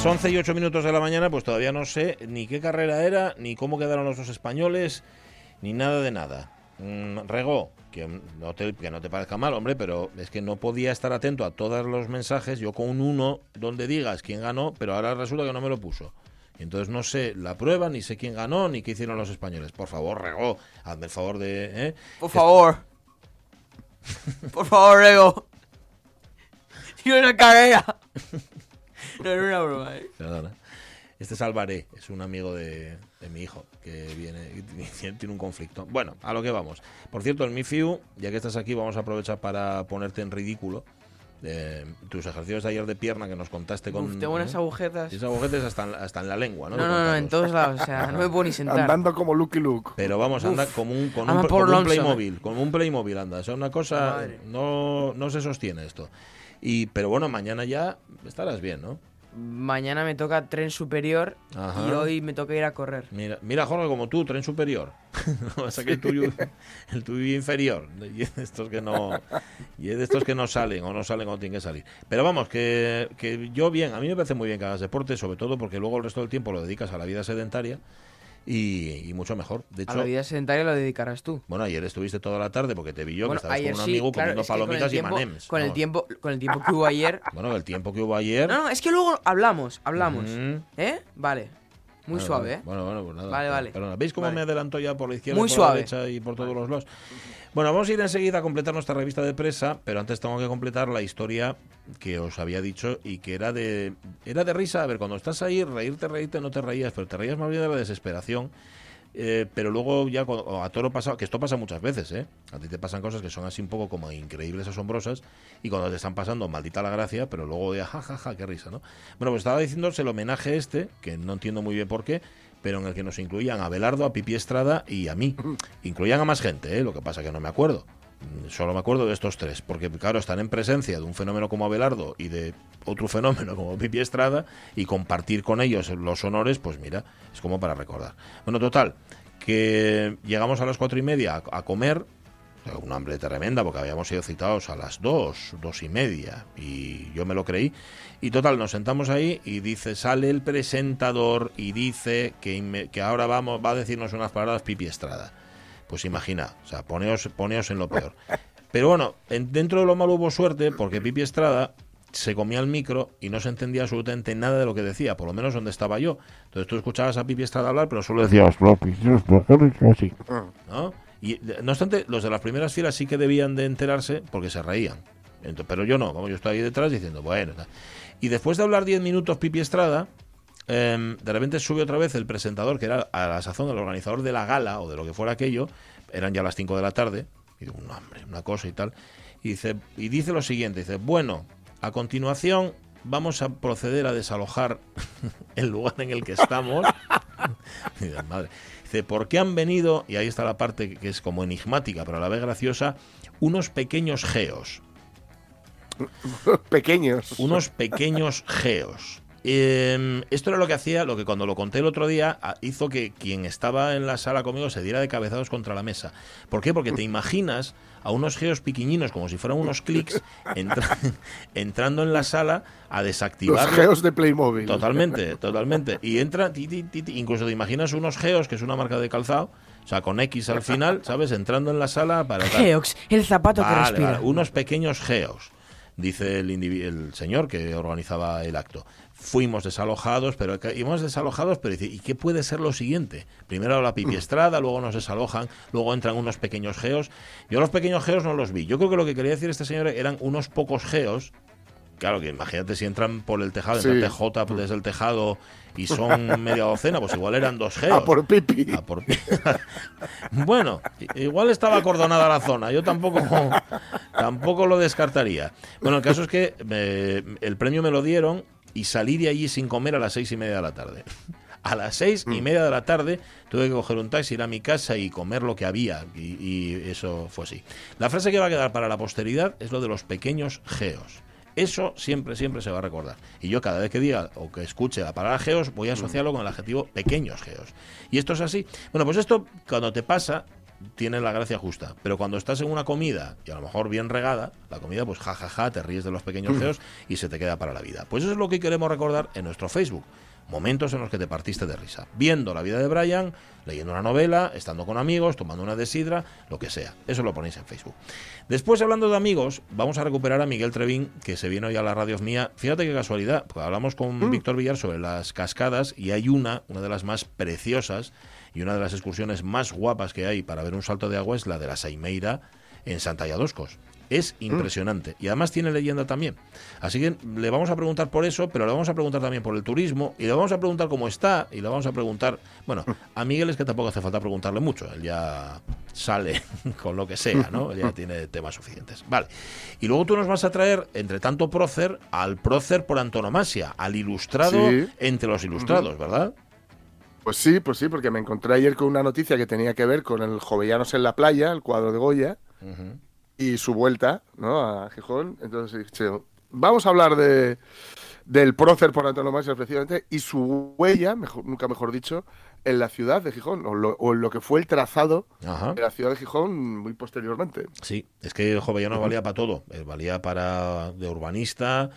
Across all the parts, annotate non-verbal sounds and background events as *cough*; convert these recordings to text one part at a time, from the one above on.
Las 11 y 8 minutos de la mañana, pues todavía no sé ni qué carrera era, ni cómo quedaron los dos españoles, ni nada de nada. Mm, Rego, que no, te, que no te parezca mal, hombre, pero es que no podía estar atento a todos los mensajes, yo con un uno donde digas quién ganó, pero ahora resulta que no me lo puso. Entonces no sé la prueba, ni sé quién ganó, ni qué hicieron los españoles. Por favor, Rego, hazme el favor de... ¿eh? Por favor. Por favor, Rego. *laughs* Y una carrera. *laughs* *laughs* No era una broma, ¿eh? Perdona. Este es Álvarez, es un amigo de, de mi hijo que viene y *laughs* tiene tiene un conflicto. Bueno, a lo que vamos. Por cierto, el MIFIU, ya que estás aquí, vamos a aprovechar para ponerte en ridículo. eh, tus ejercicios de ayer de pierna que nos contaste con. Uf, tengo unas ¿eh? agujetas. Y Esos agujetes hasta en, hasta en la lengua, ¿no? No, no, no, en todos lados. O sea, no me puedo ni sentar. Andando como Lucky Luke. Pero vamos, anda como un, con un, por como un Playmobil, como un Playmobil anda. O sea, una cosa Madre. no, no se sostiene esto. Y, pero bueno, mañana ya estarás bien, ¿no? Mañana me toca tren superior Ajá. y hoy me toca ir a correr. Mira, mira Jorge, como tú, tren superior. *laughs* o sea que el tuyo, el tuyo inferior. Y es de estos que no, y es de estos que no salen o no salen cuando tienen que salir. Pero vamos, que, que yo bien, a mí me parece muy bien que hagas deporte, sobre todo porque luego el resto del tiempo lo dedicas a la vida sedentaria y, y mucho mejor. De A hecho, la vida sedentaria lo dedicarás tú. bueno, ayer estuviste toda la tarde porque te vi yo Bueno, que estabas ayer con un sí, amigo claro, comiendo palomitas y tiempo- manems. Con el tiempo, con el tiempo que hubo ayer. *laughs* Bueno, el tiempo que hubo ayer. No, no, es que luego hablamos, hablamos. ¿Eh? Vale. Muy Bueno, suave, bueno, ¿eh? Bueno, bueno, pues nada. Vale, vale. Perdona. ¿Veis cómo Vale. me adelanto ya por la izquierda, Muy por suave. la derecha y por todos los lados? Bueno, vamos a ir enseguida a completar nuestra revista de presa, pero antes tengo que completar la historia que os había dicho y que era de era de risa. A ver, cuando estás ahí, reírte, reírte, no te reías, pero te reías más bien de la desesperación. Eh, pero luego ya cuando- a toro pasado, que esto pasa muchas veces, ¿eh? A ti te pasan cosas que son así un poco como increíbles, asombrosas, y cuando te están pasando, maldita la gracia, pero luego ya, jajaja, ja, ja, qué risa, ¿no? Bueno, pues estaba diciéndose el homenaje este, que no entiendo muy bien por qué, pero en el que nos incluían a Belardo, a Pipi Estrada y a mí. Incluían a más gente, ¿eh? Lo que pasa que no me acuerdo. Mm, Solo me acuerdo de estos tres, porque claro, están en presencia de un fenómeno como Abelardo y de otro fenómeno como Pipi Estrada y compartir con ellos los honores, pues mira, es como para recordar. Bueno, total, que llegamos a las cuatro y media a, a comer, una hambre tremenda porque habíamos sido citados a las dos, dos y media y yo me lo creí. Y total, nos sentamos ahí y dice, sale el presentador y dice que, que ahora vamos, va a decirnos unas palabras Pipi Estrada. Pues imagina, o sea, poneos, poneos en lo peor. Pero bueno, en- dentro de lo malo hubo suerte porque Pipi Estrada se comía el micro y no se entendía absolutamente nada de lo que decía, por lo menos donde estaba yo. Entonces tú escuchabas a Pipi Estrada hablar, pero solo decía, así. ¿no? Y no obstante, los de las primeras filas sí que debían de enterarse porque se reían. Pero yo no, como yo estoy ahí detrás diciendo, bueno. tal. Y después de hablar 10 minutos Pipi Estrada, em, de repente sube otra vez el presentador, que era a la sazón el organizador de la gala o de lo que fuera aquello, eran ya las 5 de la tarde, y digo, no, hombre, una cosa y tal. Y dice, y dice lo siguiente, dice, bueno, a continuación vamos a proceder a desalojar *laughs* el lugar en el que estamos. *laughs* Y madre. Dice, ¿por qué han venido? Y ahí está la parte que es como enigmática, pero a la vez graciosa, unos pequeños geos. *laughs* Pequeños. Unos pequeños *laughs* geos. Eh, esto era lo que hacía, lo que cuando lo conté el otro día hizo que quien estaba en la sala conmigo se diera de cabezados contra la mesa. ¿Por qué? Porque te *laughs* imaginas a unos geos piquiñinos como si fueran unos clics entra- *laughs* entrando en la sala a Los desactivar geos de Playmobil. Totalmente, totalmente. Y entra, ti, ti, ti, ti, incluso te imaginas unos geos, que es una marca de calzado, o sea, con X al final, ¿sabes? Entrando en la sala para... tal. Geox, el zapato que respira. vale, unos pequeños geos, dice el, el señor que organizaba el acto. Fuimos desalojados, pero íbamos desalojados, pero dice, ¿y qué puede ser lo siguiente? Primero la pipi *clears throat* estrada, luego nos desalojan, luego entran unos pequeños geos. Yo los pequeños geos no los vi. Yo creo que lo que quería decir este señor eran unos pocos geos. Claro que imagínate si entran por el tejado, Sí. entra TJ desde el tejado y *laughs* son media docena, pues igual eran dos geos. A por pipi. A por pi- *laughs* bueno, igual estaba acordonada la zona. Yo tampoco, *laughs* tampoco lo descartaría. Bueno, el caso es que eh, el premio me lo dieron y salí de allí sin comer a las seis y media de la tarde. A las seis y media de la tarde tuve que coger un taxi, ir a mi casa y comer lo que había. Y, y eso fue así. La frase que va a quedar para la posteridad es lo de los pequeños geos. Eso siempre, siempre se va a recordar. Y yo cada vez que diga o que escuche la palabra geos, voy a asociarlo con el adjetivo pequeños geos. Y esto es así. Bueno, pues esto cuando te pasa, tiene la gracia justa. Pero cuando estás en una comida, y a lo mejor bien regada, la comida, pues jajaja, te ríes de los pequeños geos y se te queda para la vida. Pues eso es lo que queremos recordar en nuestro Facebook. Momentos en los que te partiste de risa. Viendo la vida de Brian, leyendo una novela, estando con amigos, tomando una de sidra, lo que sea. Eso lo ponéis en Facebook. Después, hablando de amigos, vamos a recuperar a Miguel Trevín, que se viene hoy a la radio mía. Fíjate qué casualidad, porque hablamos con Víctor Villar sobre las cascadas y hay una, una de las más preciosas y una de las excursiones más guapas que hay para ver un salto de agua es la de la Saimeira en Santa Yadoscos. Es impresionante. Y además tiene leyenda también. Así que le vamos a preguntar por eso, pero le vamos a preguntar también por el turismo, y le vamos a preguntar cómo está, y le vamos a preguntar. Bueno, *laughs* a Miguel es que tampoco hace falta preguntarle mucho. Él ya sale *laughs* con lo que sea, ¿no? Ya *laughs* tiene temas suficientes. Vale. Y luego tú nos vas a traer, entre tanto prócer, al prócer por antonomasia, al ilustrado Sí. entre los ilustrados, ¿verdad? Pues sí, pues sí, porque me encontré ayer con una noticia que tenía que ver con el Jovellanos en la playa, el cuadro de Goya, y su vuelta, ¿no? A Gijón. Entonces, dije, vamos a hablar de del prócer por antonomasia, efectivamente, y su huella, mejor, nunca mejor dicho, en la ciudad de Gijón, o, lo- o en lo que fue el trazado Ajá. de la ciudad de Gijón muy posteriormente. Sí, es que el Jovellano valía para todo. Eh, Valía para de urbanista.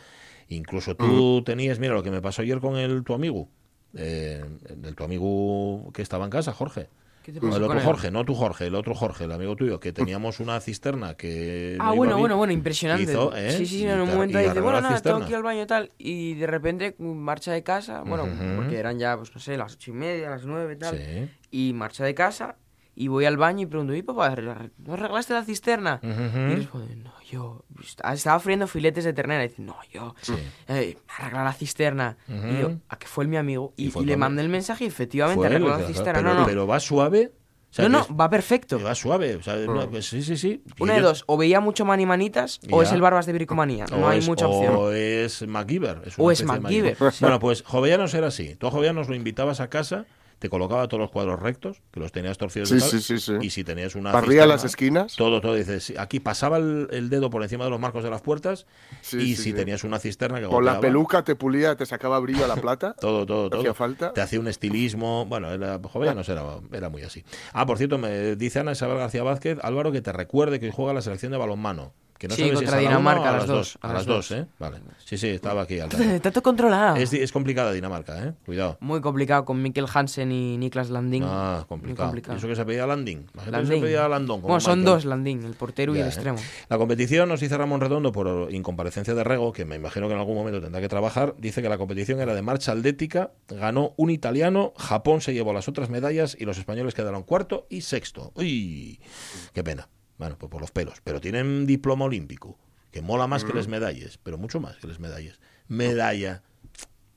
Incluso tú tenías, mira, lo que me pasó ayer con el tu amigo. Eh, el tu amigo que estaba en casa, Jorge. ¿Qué te No, el otro? Jorge, no tu Jorge, el otro Jorge, el amigo tuyo, que teníamos una cisterna que. Ah, no bueno, bien. bueno, bueno, impresionante. Hizo, ¿eh? Sí, sí, sí, en un momento dice, bueno, nada, tengo cisterna. que ir al baño y tal. Y de repente mm, marcha de casa, bueno, porque eran ya, pues no sé, las ocho y media, las nueve y tal. Sí. Y marcha de casa y voy al baño y pregunto, ¿y papá, ¿no arreglaste la cisterna? Ujú. Y responde, no, yo est- estaba friendo filetes de ternera. Y dice, no, yo, Sí. eh, arregla la cisterna. Y yo, a que fue el mi amigo. Y Y, y le mandé el mensaje y efectivamente arregló la cisterna. pero, no, no. pero va suave. O sea, no, no, va perfecto. va suave. O sea, no, pues sí, sí, sí. Una de dos, o veía mucho Manimanitas o Ya. es el Barbas de Bricomanía. No hay es, mucha opción. O es MacGyver. Es O es MacGyver, MacGyver. sí. Bueno, pues Jovellanos era así. Tú a Jovellanos lo invitabas a casa, te colocaba todos los cuadros rectos, que los tenías torcidos Sí, tal, sí, sí, y si tenías una Barría cisterna, las esquinas. Todo, todo. Dices, aquí pasaba el, el dedo por encima de los marcos de las puertas Sí, y si tenías una cisterna que Con la peluca te pulía, te sacaba brillo a la plata. *laughs* Todo, todo, ¿No todo. hacía falta? Te hacía un estilismo. Bueno, era, Jovellanos era, era muy así. Ah, por cierto, me dice Ana Isabel García Vázquez, Álvaro, que te recuerde que hoy juega la selección de balonmano. Que no Sí, sabes si contra a Dinamarca, a las dos, A las dos, ¿eh? Vale. Sí, sí, estaba aquí al *laughs* tanto. Controlado. Es, complicada Dinamarca, ¿eh? Cuidado. Muy complicado con Mikkel Hansen y Niklas Landin. Ah, complicado. complicado. ¿Y eso que se pedía Landing? La gente se Landin. pedía Landón. como Bueno, son Michael. dos Landin, el portero y el ¿eh? extremo. La competición, nos dice Ramón Redondo, por incomparecencia de Rego, que me imagino que en algún momento tendrá que trabajar, dice que la competición era de marcha atlética, ganó un italiano, Japón se llevó las otras medallas y los españoles quedaron cuarto y sexto. ¡Uy! ¡Qué pena! Bueno, pues por los pelos. Pero tienen diploma olímpico, que mola más que les medalles, pero mucho más que les medalles. Medalla.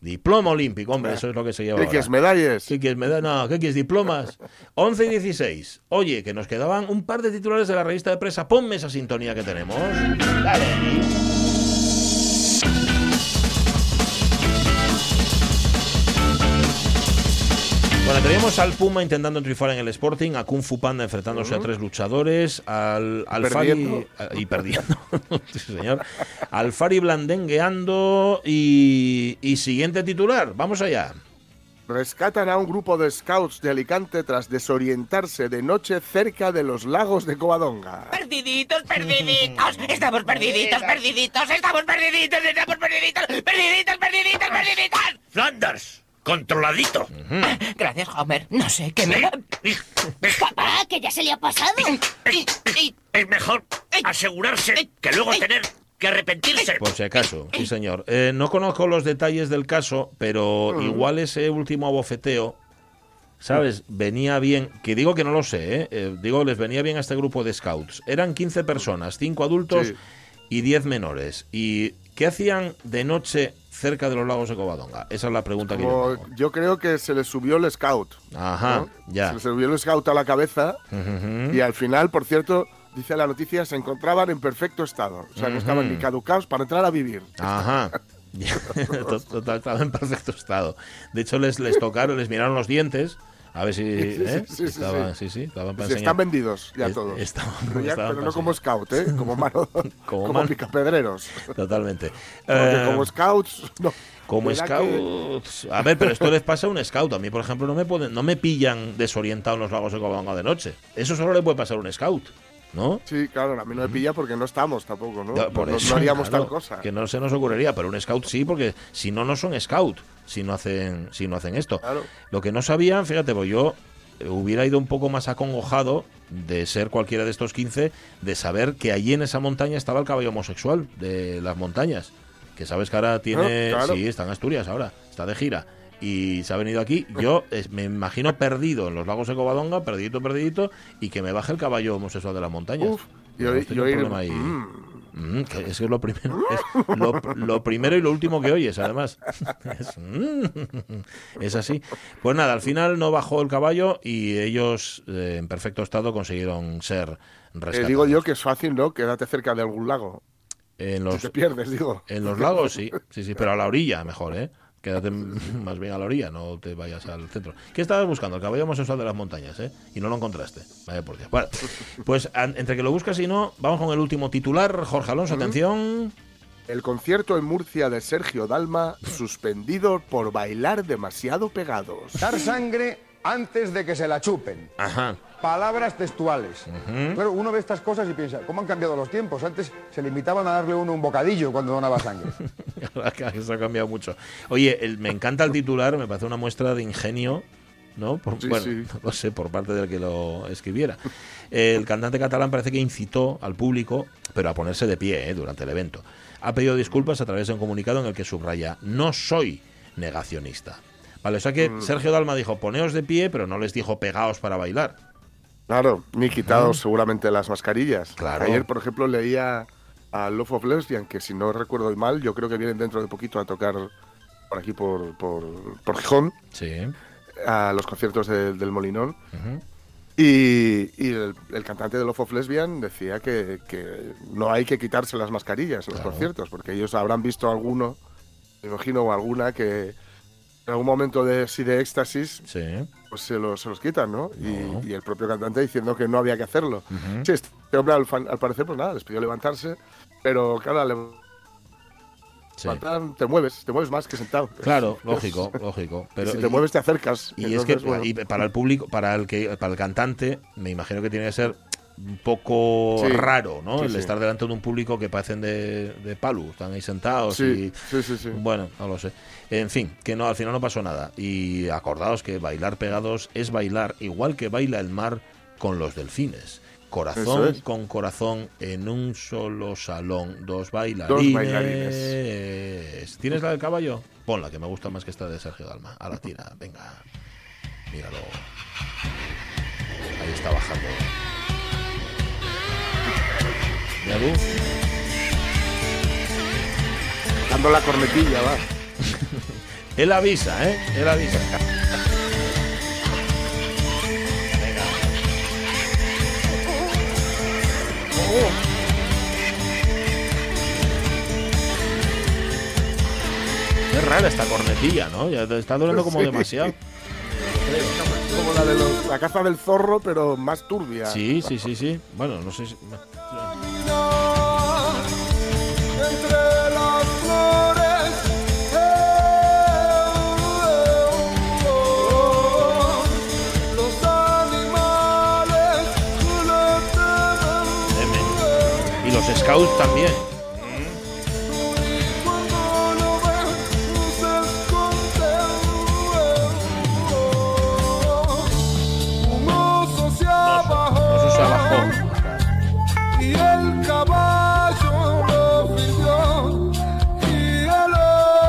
Diploma olímpico, hombre, eso es lo que se lleva ¿Qué quieres, medallas? ¿Qué quieres? ¿Medalla? No, ¿qué quieres? Diplomas. 11 y 16. Oye, que nos quedaban un par de titulares de la revista de presa. Ponme esa sintonía que tenemos. Dale. Bueno, teníamos al Puma intentando triunfar en el Sporting, a Kung Fu Panda enfrentándose a tres luchadores, al, al Fari Perdiendo. y perdiendo, *laughs* sí, señor, al Fari blandengueando y, y siguiente titular, vamos allá. Rescatan a un grupo de scouts de Alicante tras desorientarse de noche cerca de los lagos de Covadonga. Perdiditos, perdiditos, estamos perdiditos, perdiditos, estamos perdiditos, estamos perdiditos, perdiditos, perdiditos, perdiditos. Flanders, controladito. Gracias, Homer. No sé qué me... Papá, que ya se le ha pasado. Es mejor asegurarse que luego tener que arrepentirse. Por si acaso, sí señor. Eh, no conozco los detalles del caso, pero igual ese último abofeteo, ¿sabes? Venía bien, que digo que no lo sé, ¿eh? Eh, digo, les venía bien a este grupo de scouts. Eran 15 personas, 5 adultos Sí. y 10 menores. ¿Y qué hacían de noche cerca de los lagos de Covadonga? Esa es la pregunta que yo Como yo creo que se les subió el scout. Ajá, ¿no? ya. Se les subió el scout a la cabeza Ujú. y al final, por cierto, dice la noticia, se encontraban en perfecto estado. O sea, no estaban ni caducados para entrar a vivir. Ajá. *laughs* *laughs* To- Total, estaba en perfecto estado. De hecho, les, les tocaron, les miraron los dientes. A ver si. ¿eh? sí, sí, Estaban- sí. sí, sí, estaban para Sí, enseñar. están vendidos ya todos. estaban- pero, ya- estaban pero para no como scout, ¿eh? Como *laughs* mano, como, man- picapedreros. Totalmente. *laughs* Porque Eh, como scouts, no. Como que- scouts. A ver, pero esto les pasa a un scout. A mí, por ejemplo, no me pueden, no me pillan desorientado en los lagos de Covadonga de noche. Eso solo le puede pasar a un scout, ¿no? Sí, claro, a mí no me pilla porque no estamos tampoco, ¿no? Por no- eso, no haríamos claro, tal cosa. Que no se nos ocurriría, pero un scout sí, porque si no, no son scout. Si no hacen, si no hacen esto. Claro. Lo que no sabían, fíjate, pues yo eh, hubiera ido un poco más acongojado de ser cualquiera de estos 15, de saber que allí en esa montaña estaba el caballo homosexual de las montañas. Que sabes que ahora tiene. Ah, claro. Sí, está en Asturias ahora, está de gira. Y se ha venido aquí. Yo eh, me imagino perdido en los lagos de Covadonga, perdidito, perdidito, y que me baje el caballo homosexual de las montañas. Uf, y Hemos oí- y tenido un oír, problema ahí. mm, Mm, que es lo primero, es lo, lo primero y lo último que oyes, además. Es, mm, es así. Pues nada, al final no bajó el caballo y ellos eh, en perfecto estado consiguieron ser eh, rescatados. digo yo que es fácil, ¿no? Quédate cerca de algún lago. en Si los, te pierdes, digo. en los lagos sí, sí, sí, pero a la orilla mejor, ¿eh? Quédate *laughs* más bien a la orilla, no te vayas al centro. ¿Qué estabas buscando? El caballo homosexual de las montañas, ¿eh? Y no lo encontraste. Vaya por Dios. Bueno, pues entre que lo buscas y no, vamos con el último titular. Jorge Alonso, atención. El concierto en Murcia de Sergio Dalma suspendido por bailar demasiado pegados. Dar sangre antes de que se la chupen. Ajá. Palabras textuales. Pero uno ve estas cosas y piensa, ¿cómo han cambiado los tiempos? Antes se limitaban a darle uno un bocadillo cuando donaba sangre. *laughs* Eso ha cambiado mucho. Oye, el- me encanta el titular, me parece una muestra de ingenio, ¿no? Por- Sí, bueno, sí. *laughs* no lo sé, por parte del que lo escribiera. El cantante catalán parece que incitó al público, pero a ponerse de pie ¿eh? durante el evento. Ha pedido disculpas a través de un comunicado en el que subraya, no soy negacionista. Vale, o sea Mm. que Sergio Dalma dijo, poneos de pie, pero no les dijo pegaos para bailar. Claro, ni quitados seguramente las mascarillas. Claro. Ayer, por ejemplo, leía a Love of Lesbian, que si no recuerdo mal, yo creo que vienen dentro de poquito a tocar por aquí, por, por, por Gijón, Sí. a los conciertos de- del Molinón. Y, y el, el cantante de Love of Lesbian decía que, que no hay que quitarse las mascarillas en los conciertos, porque ellos habrán visto alguno, me imagino, o alguna que en algún momento de, así de éxtasis Sí. pues se los, se los quitan, ¿no? Y- No. Y, el propio cantante diciendo que no había que hacerlo. Sí, este hombre al, fan- al parecer, pues nada, les pidió levantarse, pero claro, al sí. te mueves, te mueves más que sentado. Claro, *laughs* lógico, lógico. Pero, si te mueves te acercas. Y es que bueno, y para el público, para el que, para el cantante, me imagino que tiene que ser un poco Sí, raro, ¿no? sí, el sí. estar delante de un público que parecen de, de palu, están ahí sentados sí, y sí, sí, sí. bueno, no lo sé. En fin, que no, al final no pasó nada. Y acordaos que bailar pegados es bailar igual que baila el mar con los delfines. Corazón es. con corazón en un solo salón, dos bailarines. bailarines. ¿Tienes la del caballo? Ponla, que me gusta más que esta de Sergio Dalma. A la tira, venga. Míralo. Ahí está bajando. Dando la cornetilla, va. *laughs* Él avisa, ¿eh? Él avisa. Venga. Qué rara esta cornetilla, ¿no? Ya te está durando como *laughs* Sí. demasiado. Como la de los- la caza del zorro, pero más turbia. Sí, sí, sí, sí. Bueno, no sé si...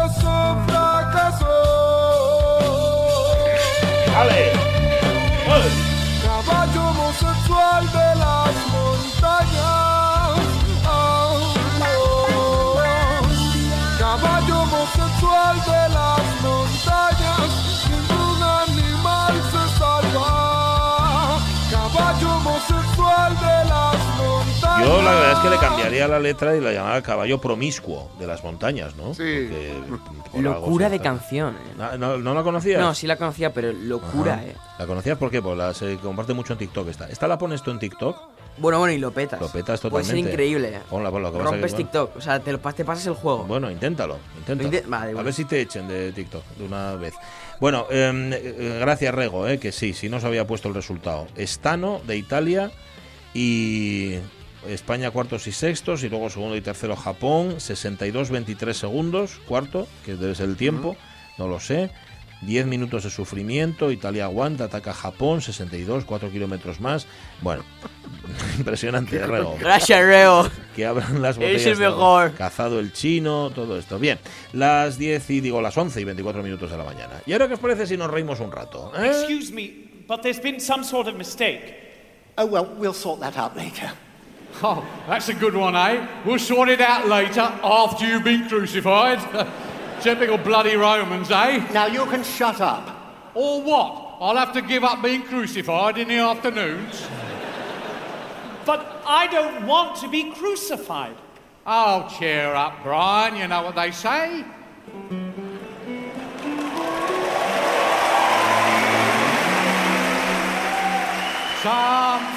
oso fracasó. ¡Vale! Caballo homosexual de las montañas. Yo la verdad es que le cambiaría la letra y la llamaba caballo promiscuo de las montañas, ¿no? Sí. Porque Locura se de está- canción. eh. ¿No, no, no la conocías? No, sí la conocía, pero locura, Ajá. eh. ¿La conocías por qué? Pues la se comparte mucho en TikTok esta. ¿Esta la pones tú en TikTok? Bueno, bueno, y lo petas. Lo petas Puede ser totalmente. increíble. eh. Ponla, ponla, que vas a Rompes TikTok, o sea, te, lo, te pasas el juego. Bueno, inténtalo, inténtalo. Lo inte- vale, A bueno. ver si te echen de TikTok de una vez. Bueno, eh, eh, gracias Rego, eh, que sí, sí nos había puesto el resultado. Estano de Italia y España cuartos y sextos y luego segundo y tercero Japón, 62-23 segundos, cuarto, que debe ser el tiempo, no lo sé. 10 minutos de sufrimiento, Italia aguanta, ataca a Japón, 62, 4 kilómetros más. Bueno, *laughs* impresionante, Rego *laughs* Gracias, Reo. que abran las botellas. el de agua. mejor. Cazado el chino, todo esto. Bien, las 10 y digo las 11 y 24 minutos de la mañana. ¿Y ahora qué os parece si nos reímos un rato? eh? Excuse me, but there's been some sort of mistake. Oh, well, we'll sort that out later. Oh, that's a good one, eh? We'll sort it out later after you've been crucified. *laughs* Typical bloody Romans, eh? Now you can shut up. Or what? I'll have to give up being crucified in the afternoons. But I don't want to be crucified. Oh, cheer up, Brian. You know what they say. Some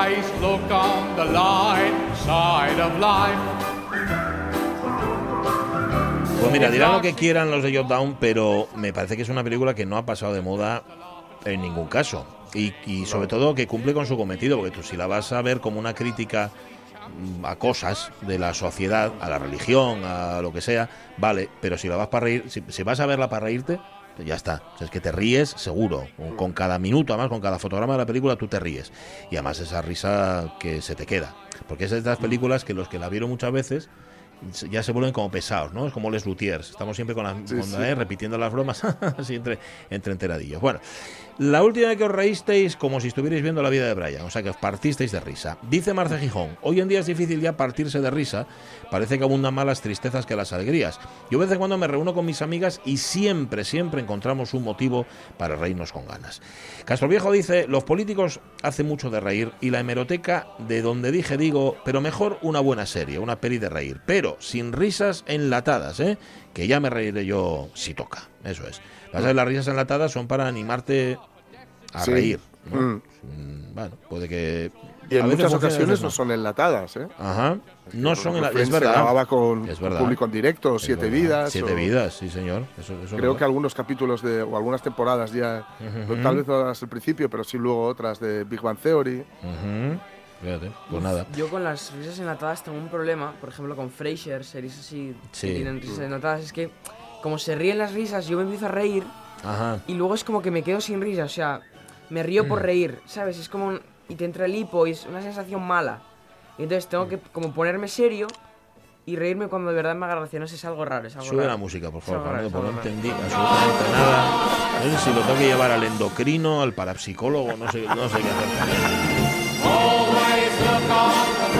Always look on the light side of life. Pues mira, dirán lo que quieran los de Jotdown, pero me parece que es una película que no ha pasado de moda en ningún caso. Y, y sobre todo que cumple con su cometido, porque tú si la vas a ver como una crítica mm, a cosas de la sociedad, a la religión, a lo que sea, vale, pero si la vas para reír, si, si vas a verla para reírte, ya está. O sea, es que te ríes seguro. Con, cada minuto, además, con cada fotograma de la película, tú te ríes. Y además esa risa que se te queda. Porque es de estas películas que los que la vieron muchas veces ya se vuelven como pesados, ¿no? Es como Les Luthiers. Estamos siempre con la, Sí, con sí. la, eh, repitiendo las bromas *laughs* así entre, entre enteradillos. Bueno, la última vez que os reísteis como si estuvierais viendo la vida de Brian, o sea que os partisteis de risa. Dice Marce Gijón, hoy en día es difícil ya partirse de risa, parece que abundan más las tristezas que las alegrías. Yo vez en cuando me reúno con mis amigas y siempre, siempre encontramos un motivo para reírnos con ganas. Castro Viejo dice, los políticos hacen mucho de reír y la hemeroteca de donde dije digo, pero mejor una buena serie, una peli de reír, pero sin risas enlatadas, ¿eh? que ya me reiré yo si toca, eso es. A ver, las risas enlatadas son para animarte a Sí. reír. ¿no? Mm. Mm, Bueno, puede que... Y en muchas ocasiones no son enlatadas, ¿eh? Ajá. No son en la- Friends es verdad. grababa con Es verdad. público en directo, Es Siete verdad. Vidas. Siete o- vidas, sí, señor. Eso, eso es Creo que algunos capítulos de, o algunas temporadas ya, Ujú. tal vez no las al principio, pero sí luego otras de Big Bang Theory. Ujú. Fíjate, pues nada. Yo con las risas enlatadas tengo un problema, por ejemplo con Frasier, series así Sí. que tienen risas enlatadas, es que como se ríen las risas, yo me empiezo a reír Ajá. y luego es como que me quedo sin risa, o sea, me río Mm. por reír, ¿sabes? Es como un- y te entra el hipo y es una sensación mala. Y entonces tengo que como ponerme serio y reírme cuando de verdad me haga gracia, no sé, es algo raro, es algo Sube raro. la música, por favor, Fernando, porque no entendí absolutamente nada. No sé si lo tengo que llevar al endocrino, al parapsicólogo, no sé, no sé qué hacer.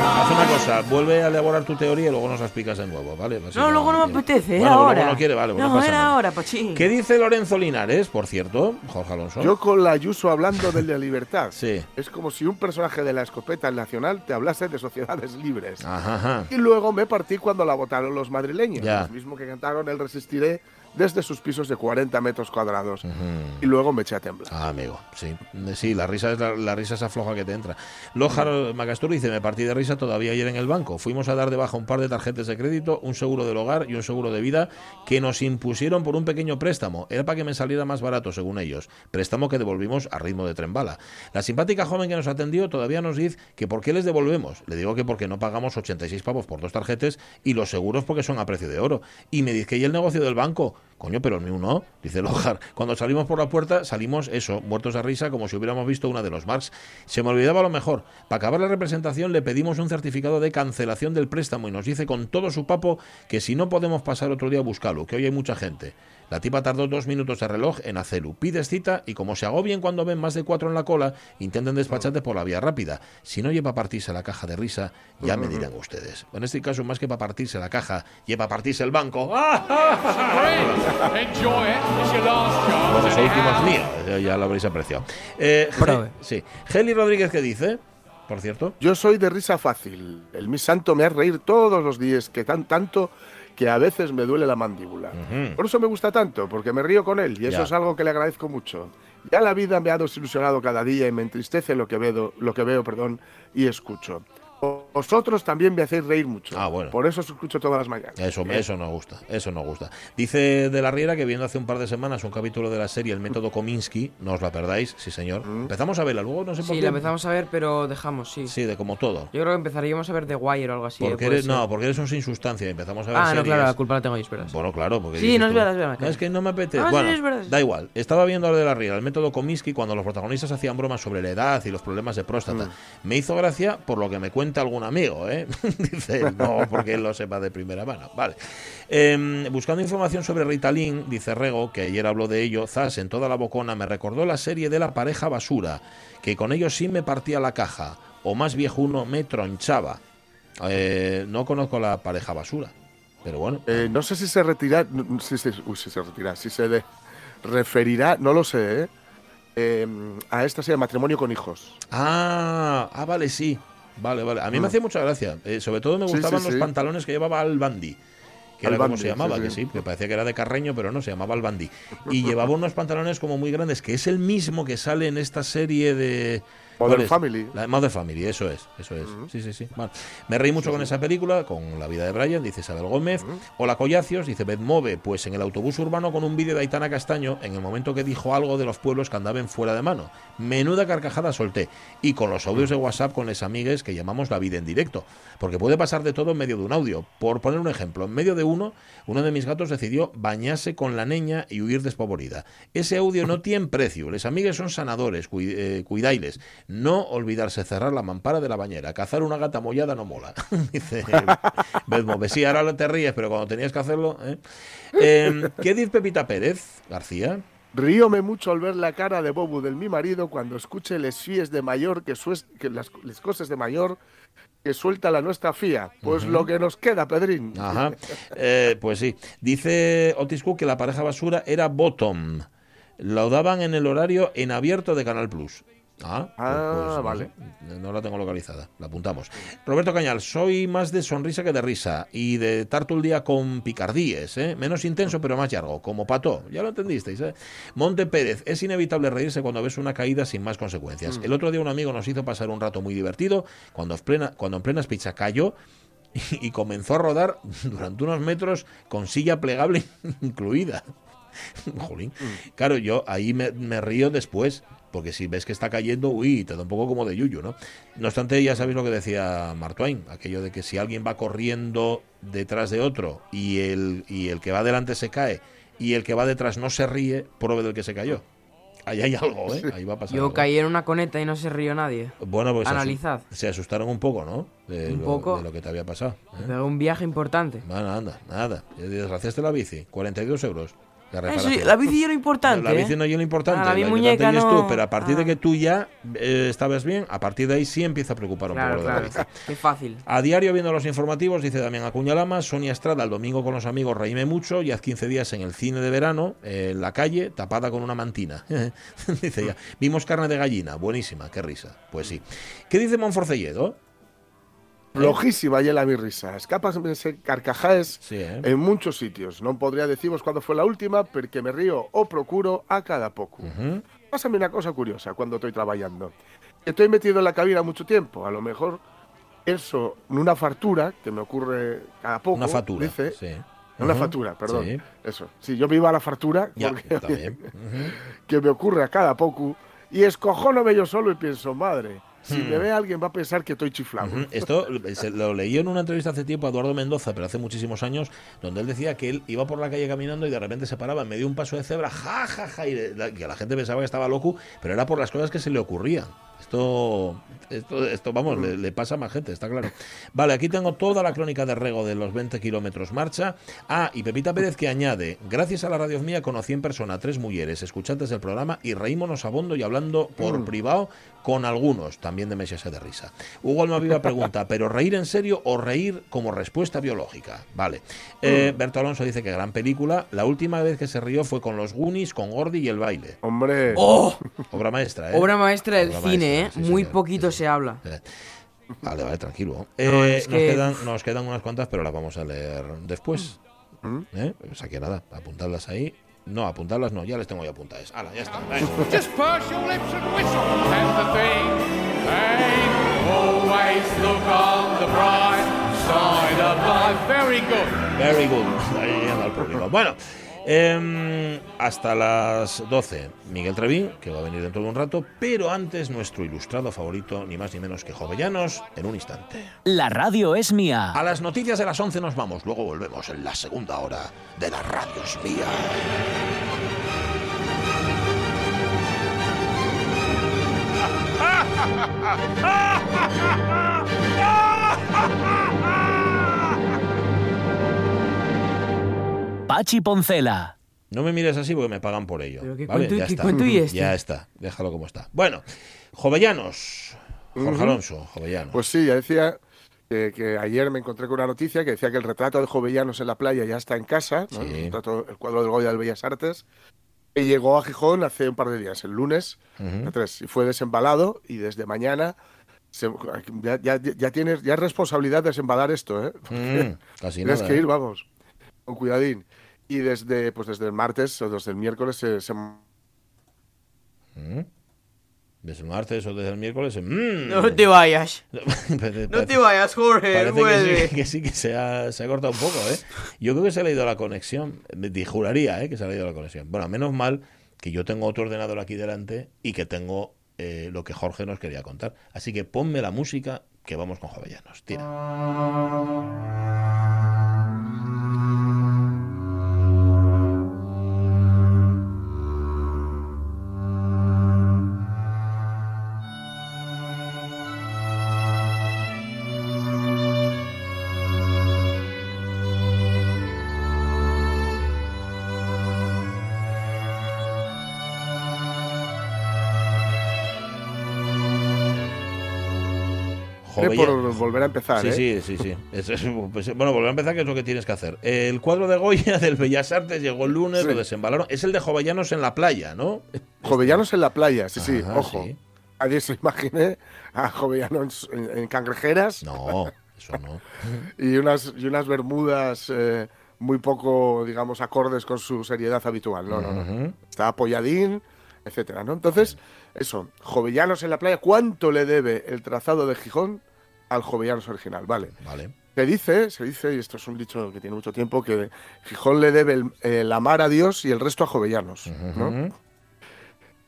Haz una cosa, vuelve a elaborar tu teoría y luego nos la explicas de nuevo, ¿vale? Así No, luego no me apetece, Bueno, luego ahora. no quiere, vale, pues no, no, pasa era nada. ahora, Pachín. ¿Qué dice Lorenzo Linares, por cierto, Jorge Alonso? Yo con la Ayuso hablando de la libertad. *laughs* Sí. Es como si un personaje de la escopeta nacional te hablase de sociedades libres. Ajá, ajá. Y luego me partí cuando la votaron los madrileños, Ya. los mismos que cantaron el Resistiré desde sus pisos de 40 metros cuadrados. Y luego me eché a temblar. Ah, amigo, sí. Sí, la risa es la, la risa esa floja que te entra. Lojar Macasturo dice, me partí de risa todavía ayer en el banco. Fuimos a dar de baja un par de tarjetas de crédito, un seguro del hogar y un seguro de vida que nos impusieron por un pequeño préstamo. Era para que me saliera más barato, según ellos. Préstamo que devolvimos a ritmo de tren bala. La simpática joven que nos atendió todavía nos dice que por qué les devolvemos. Le digo que porque no pagamos 86 pavos por dos tarjetas y los seguros porque son a precio de oro. Y me dice que y el negocio del banco, Coño, pero el mío no, dice Lojar. *laughs* Cuando salimos por la puerta, salimos eso, muertos de risa, como si hubiéramos visto una de los Marx. Se me olvidaba lo mejor. Para acabar la representación le pedimos un certificado de cancelación del préstamo y nos dice con todo su papo que si no podemos pasar otro día a buscarlo, que hoy hay mucha gente. La tipa tardó dos minutos de reloj en hacerlo. Pides cita y como se agobien cuando ven más de cuatro en la cola, intenten despacharte por la vía rápida. Si no lleva a partirse la caja de risa, ya me dirán ustedes. En este caso, más que para partirse la caja, lleva a partirse el banco. Bueno, ese último es mío, ya- lo habréis apreciado. Eh, sí. Geli Rodríguez, ¿qué dice? Por cierto. Yo soy de risa fácil. El mi santo me hace reír todos los días, que tan tanto que a veces me duele la mandíbula. Por eso me gusta tanto, porque me río con él y eso es algo que le agradezco mucho. Ya la vida me ha desilusionado cada día y me entristece lo que veo, lo que veo, perdón, y escucho. Vosotros también me hacéis reír mucho. Ah, bueno. Por eso os escucho todas las mañanas. Eso, eso nos gusta, eso nos gusta. Dice de la Riera que viendo hace un par de semanas un capítulo de la serie El método Kominsky, no os la perdáis, sí señor. Empezamos a verla, luego no sé por Sí, qué. la empezamos a ver, pero dejamos, sí. Sí, de como todo. Yo creo que empezaríamos a ver The Wire o algo así. Porque ¿eh? Puede eres, no, porque eres un sin sustancia y empezamos a ver Ah, no, claro, la culpa la tengo yo, espera. Bueno, claro, porque Sí, no es verdad, es verdad, "No, claro. es que no me apetece. Ah, sí, bueno, es verdad, sí. da igual. Estaba viendo lo de la Riera, el método Kominsky, cuando los protagonistas hacían bromas sobre la edad y los problemas de próstata. Mm. Me hizo gracia por lo que me cuenta algún amigo, ¿eh? *laughs* dice no porque él lo sepa de primera mano. Vale. Em, buscando información sobre Ritalin, dice Rego, que ayer habló de ello, Zas en toda la bocona me recordó la serie de la pareja basura, que con ellos sí me partía la caja, o más viejuno me tronchaba. Eh, no conozco la pareja basura, pero bueno. Eh, no sé si se retira, si se, uy, si se retira, si se de- referirá, no lo sé, ¿eh? Eh, a esta serie matrimonio con hijos. Ah, ah, vale, sí. Vale, vale. A mí me Mm. hacía mucha gracia. Eh, sobre todo me gustaban sí, los pantalones que llevaba Al Bandi. Que Al era como se llamaba, sí, que sí. sí, que parecía que era de Carreño, pero no, se llamaba Al Bandi. Y llevaba unos pantalones como muy grandes, que es el mismo que sale en esta serie de. Modern. Family. La Modern Family, eso es, eso es. Sí, sí, sí. Vale. Me reí mucho con esa película, con La vida de Brian, dice Isabel Gómez. Hola Collacios, dice Bedmove, pues en el autobús urbano con un vídeo de Aitana Castaño, en el momento que dijo algo de los pueblos que andaban fuera de mano. Menuda carcajada solté. Y con los audios de WhatsApp con les amigues que llamamos La vida en directo. Porque puede pasar de todo en medio de un audio. Por poner un ejemplo, en medio de uno, uno de mis gatos decidió bañarse con la niña y huir despavorida. Ese audio no tiene precio. Les amigues son sanadores, eh, cuidailes. No olvidarse cerrar la mampara de la bañera. Cazar una gata mollada no mola. *laughs* Dice Bedmove. Sí, ahora te ríes, pero cuando tenías que hacerlo... ¿eh? Eh, ¿Qué dice Pepita Pérez, García? Ríome mucho al ver la cara de Bobu del mi marido cuando escuche les fies de mayor que, que las, cosas de mayor que suelta la nuestra fía. Pues lo que nos queda, Pedrín. Ajá. *laughs* Eh, pues sí. Dice Otis Cook que la pareja basura era Bottom. Lo daban en el horario en abierto de Canal Plus. Ah, pues- Ah, pues vale. sé. No la tengo localizada, la apuntamos. Roberto Cañal, soy más de sonrisa que de risa y de tartul día con picardíes, ¿eh? menos intenso pero más largo, como pato, ya lo entendisteis. ¿eh? Monte Pérez, es inevitable reírse cuando ves una caída sin más consecuencias. Mm. El otro día un amigo nos hizo pasar un rato muy divertido cuando, en plena, cuando en pizza cayó y comenzó a rodar durante unos metros con silla plegable *laughs* incluida. *laughs* Jolín. Claro, yo ahí me, me río después, porque si ves que está cayendo, uy, te da un poco como de yuyu, ¿no? No obstante, ya sabéis lo que decía Mark Twain, aquello de que si alguien va corriendo detrás de otro y el, y el que va delante se cae y el que va detrás no se ríe, pruebe del que se cayó. Ahí hay algo, ¿eh? Ahí va a pasar Yo algo. caí en una coneta y no se rió nadie. Bueno, pues Analizad. Se asustaron un poco, ¿no? De, Un lo, poco. de lo que te había pasado. ¿eh? Pero un viaje importante. Bueno, anda, nada. Desgraciaste la bici, 42 euros. La, Eh, la bici era importante. La bici ¿eh? no es lo importante. Ah, la la muñeca no. tú, pero a partir de Ah. que tú ya eh, estabas bien, a partir de ahí sí empieza a preocupar un Claro, poco lo de la bici. Qué fácil. A diario viendo los informativos, dice Damián Acuñalama, Sonia Estrada el domingo con los amigos reíme mucho y hace 15 días en el cine de verano, eh, en la calle, tapada con una mantina. *laughs* dice ya, vimos carne de gallina, buenísima, qué risa. Pues sí. ¿Qué dice Monforcelledo? Flojísima ya la mi risa. Escapas ese carcajaes Sí, ¿eh? en muchos sitios. No podría deciros cuándo fue la última, porque me río o procuro a cada poco. Ujú. Pásame una cosa curiosa cuando estoy trabajando. Estoy metido en la cabina mucho tiempo. A lo mejor eso, una fartura, que me ocurre cada poco. Una fatura. Dice, sí. Una factura, perdón. Sí. Eso. Sí, yo iba a la fartura Ya, porque- está bien. *laughs* Ujú. que me ocurre a cada poco y escojónome yo solo y pienso, madre, Si Hmm. me ve alguien va a pensar que estoy chiflado. Esto lo leí en una entrevista hace tiempo a Eduardo Mendoza, pero hace muchísimos años, donde él decía que él iba por la calle caminando y de repente se paraba en medio de un paso de cebra, ja, ja, ja, y la- que la gente pensaba que estaba loco, pero era por las cosas que se le ocurrían. Esto, esto, esto vamos, le, le pasa a más gente, está claro. Vale, aquí tengo toda la crónica de Rego de los 20 kilómetros marcha. Ah, y Pepita Pérez que añade, gracias a la radio mía conocí en persona a tres mujeres escuchantes del programa y reímonos a bondo y hablando por Mm. privado con algunos, también de meses de risa. Hugo Almaviva pregunta, ¿pero reír en serio o reír como respuesta biológica? Vale. Eh, Berto Alonso dice que gran película. La última vez que se rió fue con los Goonies, con Gordy y el baile. Hombre. ¡Oh! Obra maestra, ¿eh? Obra maestra del Obra cine, maestra, ¿eh? sí, Muy señor. poquito se habla. Eh, Vale, vale, tranquilo. No, Eh, es nos, que- quedan, nos quedan unas cuantas, pero las vamos a leer después. ¿Mm? ¿Eh? O sea que nada, apuntarlas ahí. No, apuntarlas no, ya les tengo ya apuntadas. Hala, ya está. *laughs* Just purse your lips and whistle. And the thing, hey, always look on the bright side of life. Very good. Very good. *laughs* Ahí anda el público. Bueno, em, hasta las 12, Miguel Trevín, que va a venir dentro de un rato, pero antes nuestro ilustrado favorito, ni más ni menos que Jovellanos, en un instante. La radio es mía. A las noticias de las 11 nos vamos, luego volvemos en la segunda hora de la radio es mía. *laughs* Pachi Poncela. No me mires así porque me pagan por ello. Pero ¿vale? cuento- ya está. cuento y este. Ya está, déjalo como está. Bueno, Jovellanos. Jorge Ujú. Alonso, Jovellanos. Pues sí, ya decía que, que ayer me encontré con una noticia que decía que el retrato de Jovellanos en la playa ya está en casa, ¿no? Sí. el, retrato- el cuadro del Goya del Bellas Artes, y llegó a Gijón hace un par de días, el lunes, Ujú. a tres, y fue desembalado y desde mañana se- ya, ya, ya tienes ya es responsabilidad desembalar esto, ¿eh? Mm, casi Tienes nada. que ¿eh? ir, vamos, con cuidadín. Y desde, pues desde el martes o desde el miércoles se, se- Mm. Desde el martes o desde el miércoles. mm. No te vayas. *laughs* Parece- No te vayas, Jorge. Parece que sí, *laughs* que sí que se ha, se ha cortado un poco, ¿eh? Yo creo que se le ha ido la conexión. Juraría, ¿eh? Que se le ha ido la conexión. Bueno, menos mal que yo tengo otro ordenador aquí delante y que tengo eh, lo que Jorge nos quería contar. Así que ponme la música que vamos con Jovellanos. Tira. Por volver a empezar, Sí, ¿eh? sí, sí, sí. Es- es- pues, bueno, volver a empezar, que es lo que tienes que hacer. El cuadro de Goya *laughs* del Bellas Artes llegó el lunes, Sí. lo desembalaron. Es el de Jovellanos en la playa, ¿no? Jovellanos en la playa, sí, sí, Ajá, ojo. sí. Nadie se imagine a Jovellanos en, en cangrejeras No, eso no. *laughs* y unas, y unas bermudas eh, muy poco, digamos, acordes con su seriedad habitual. No, no, no. Está apoyadín, etcétera, ¿no? Entonces, eso, Jovellanos en la playa, ¿cuánto le debe el trazado de Gijón al Jovellanos original? Vale. Vale. Se dice, se dice, y esto es un dicho que tiene mucho tiempo, que Gijón le debe el, el amar a Dios y el resto a Jovellanos.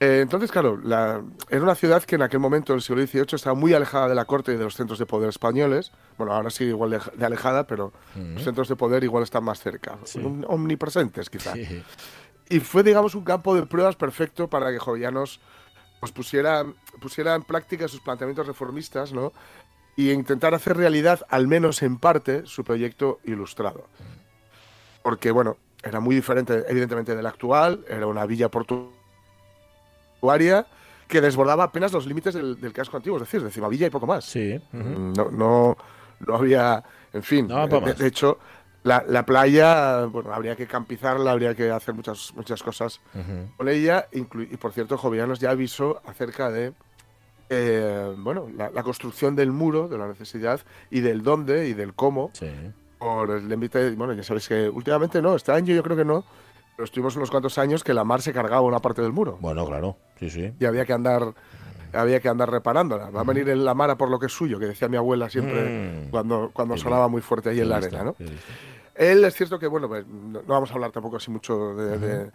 Eh, entonces, claro, la- era una ciudad que en aquel momento, en el siglo XVIII, estaba muy alejada de la corte y de los centros de poder españoles. Bueno, ahora sigue igual de, de alejada, pero los centros de poder igual están más cerca. Om- Omnipresentes, quizá. Sí. Y fue, digamos, un campo de pruebas perfecto para que Jovellanos pues, pusiera, pusiera en práctica sus planteamientos reformistas, ¿no? Y intentar hacer realidad, al menos en parte, su proyecto ilustrado. Porque, bueno, era muy diferente, evidentemente, del actual. Era una villa portuaria que desbordaba apenas los límites del, del casco antiguo, es decir, de Cimavilla y poco más. Sí. ujú. No, no, no había, en fin, No, de, hecho, la, la playa, bueno, habría que campizarla, habría que hacer muchas, muchas cosas con ella, y por cierto, Jovellanos ya avisó acerca de, eh, bueno, la, la construcción del muro, de la necesidad, y del dónde y del cómo, Sí. por el límite, bueno, ya sabéis que últimamente no, este año yo creo que no, pero estuvimos unos cuantos años que la mar se cargaba una parte del muro, Bueno, claro. Sí, sí. y había que andar... Había que andar reparándola. Va a venir el la mar a por lo que es suyo, que decía mi abuela siempre Mm. cuando, cuando sonaba muy fuerte ahí en la arena, ¿no? Él es cierto que, bueno, pues, no, no vamos a hablar tampoco así mucho de, de-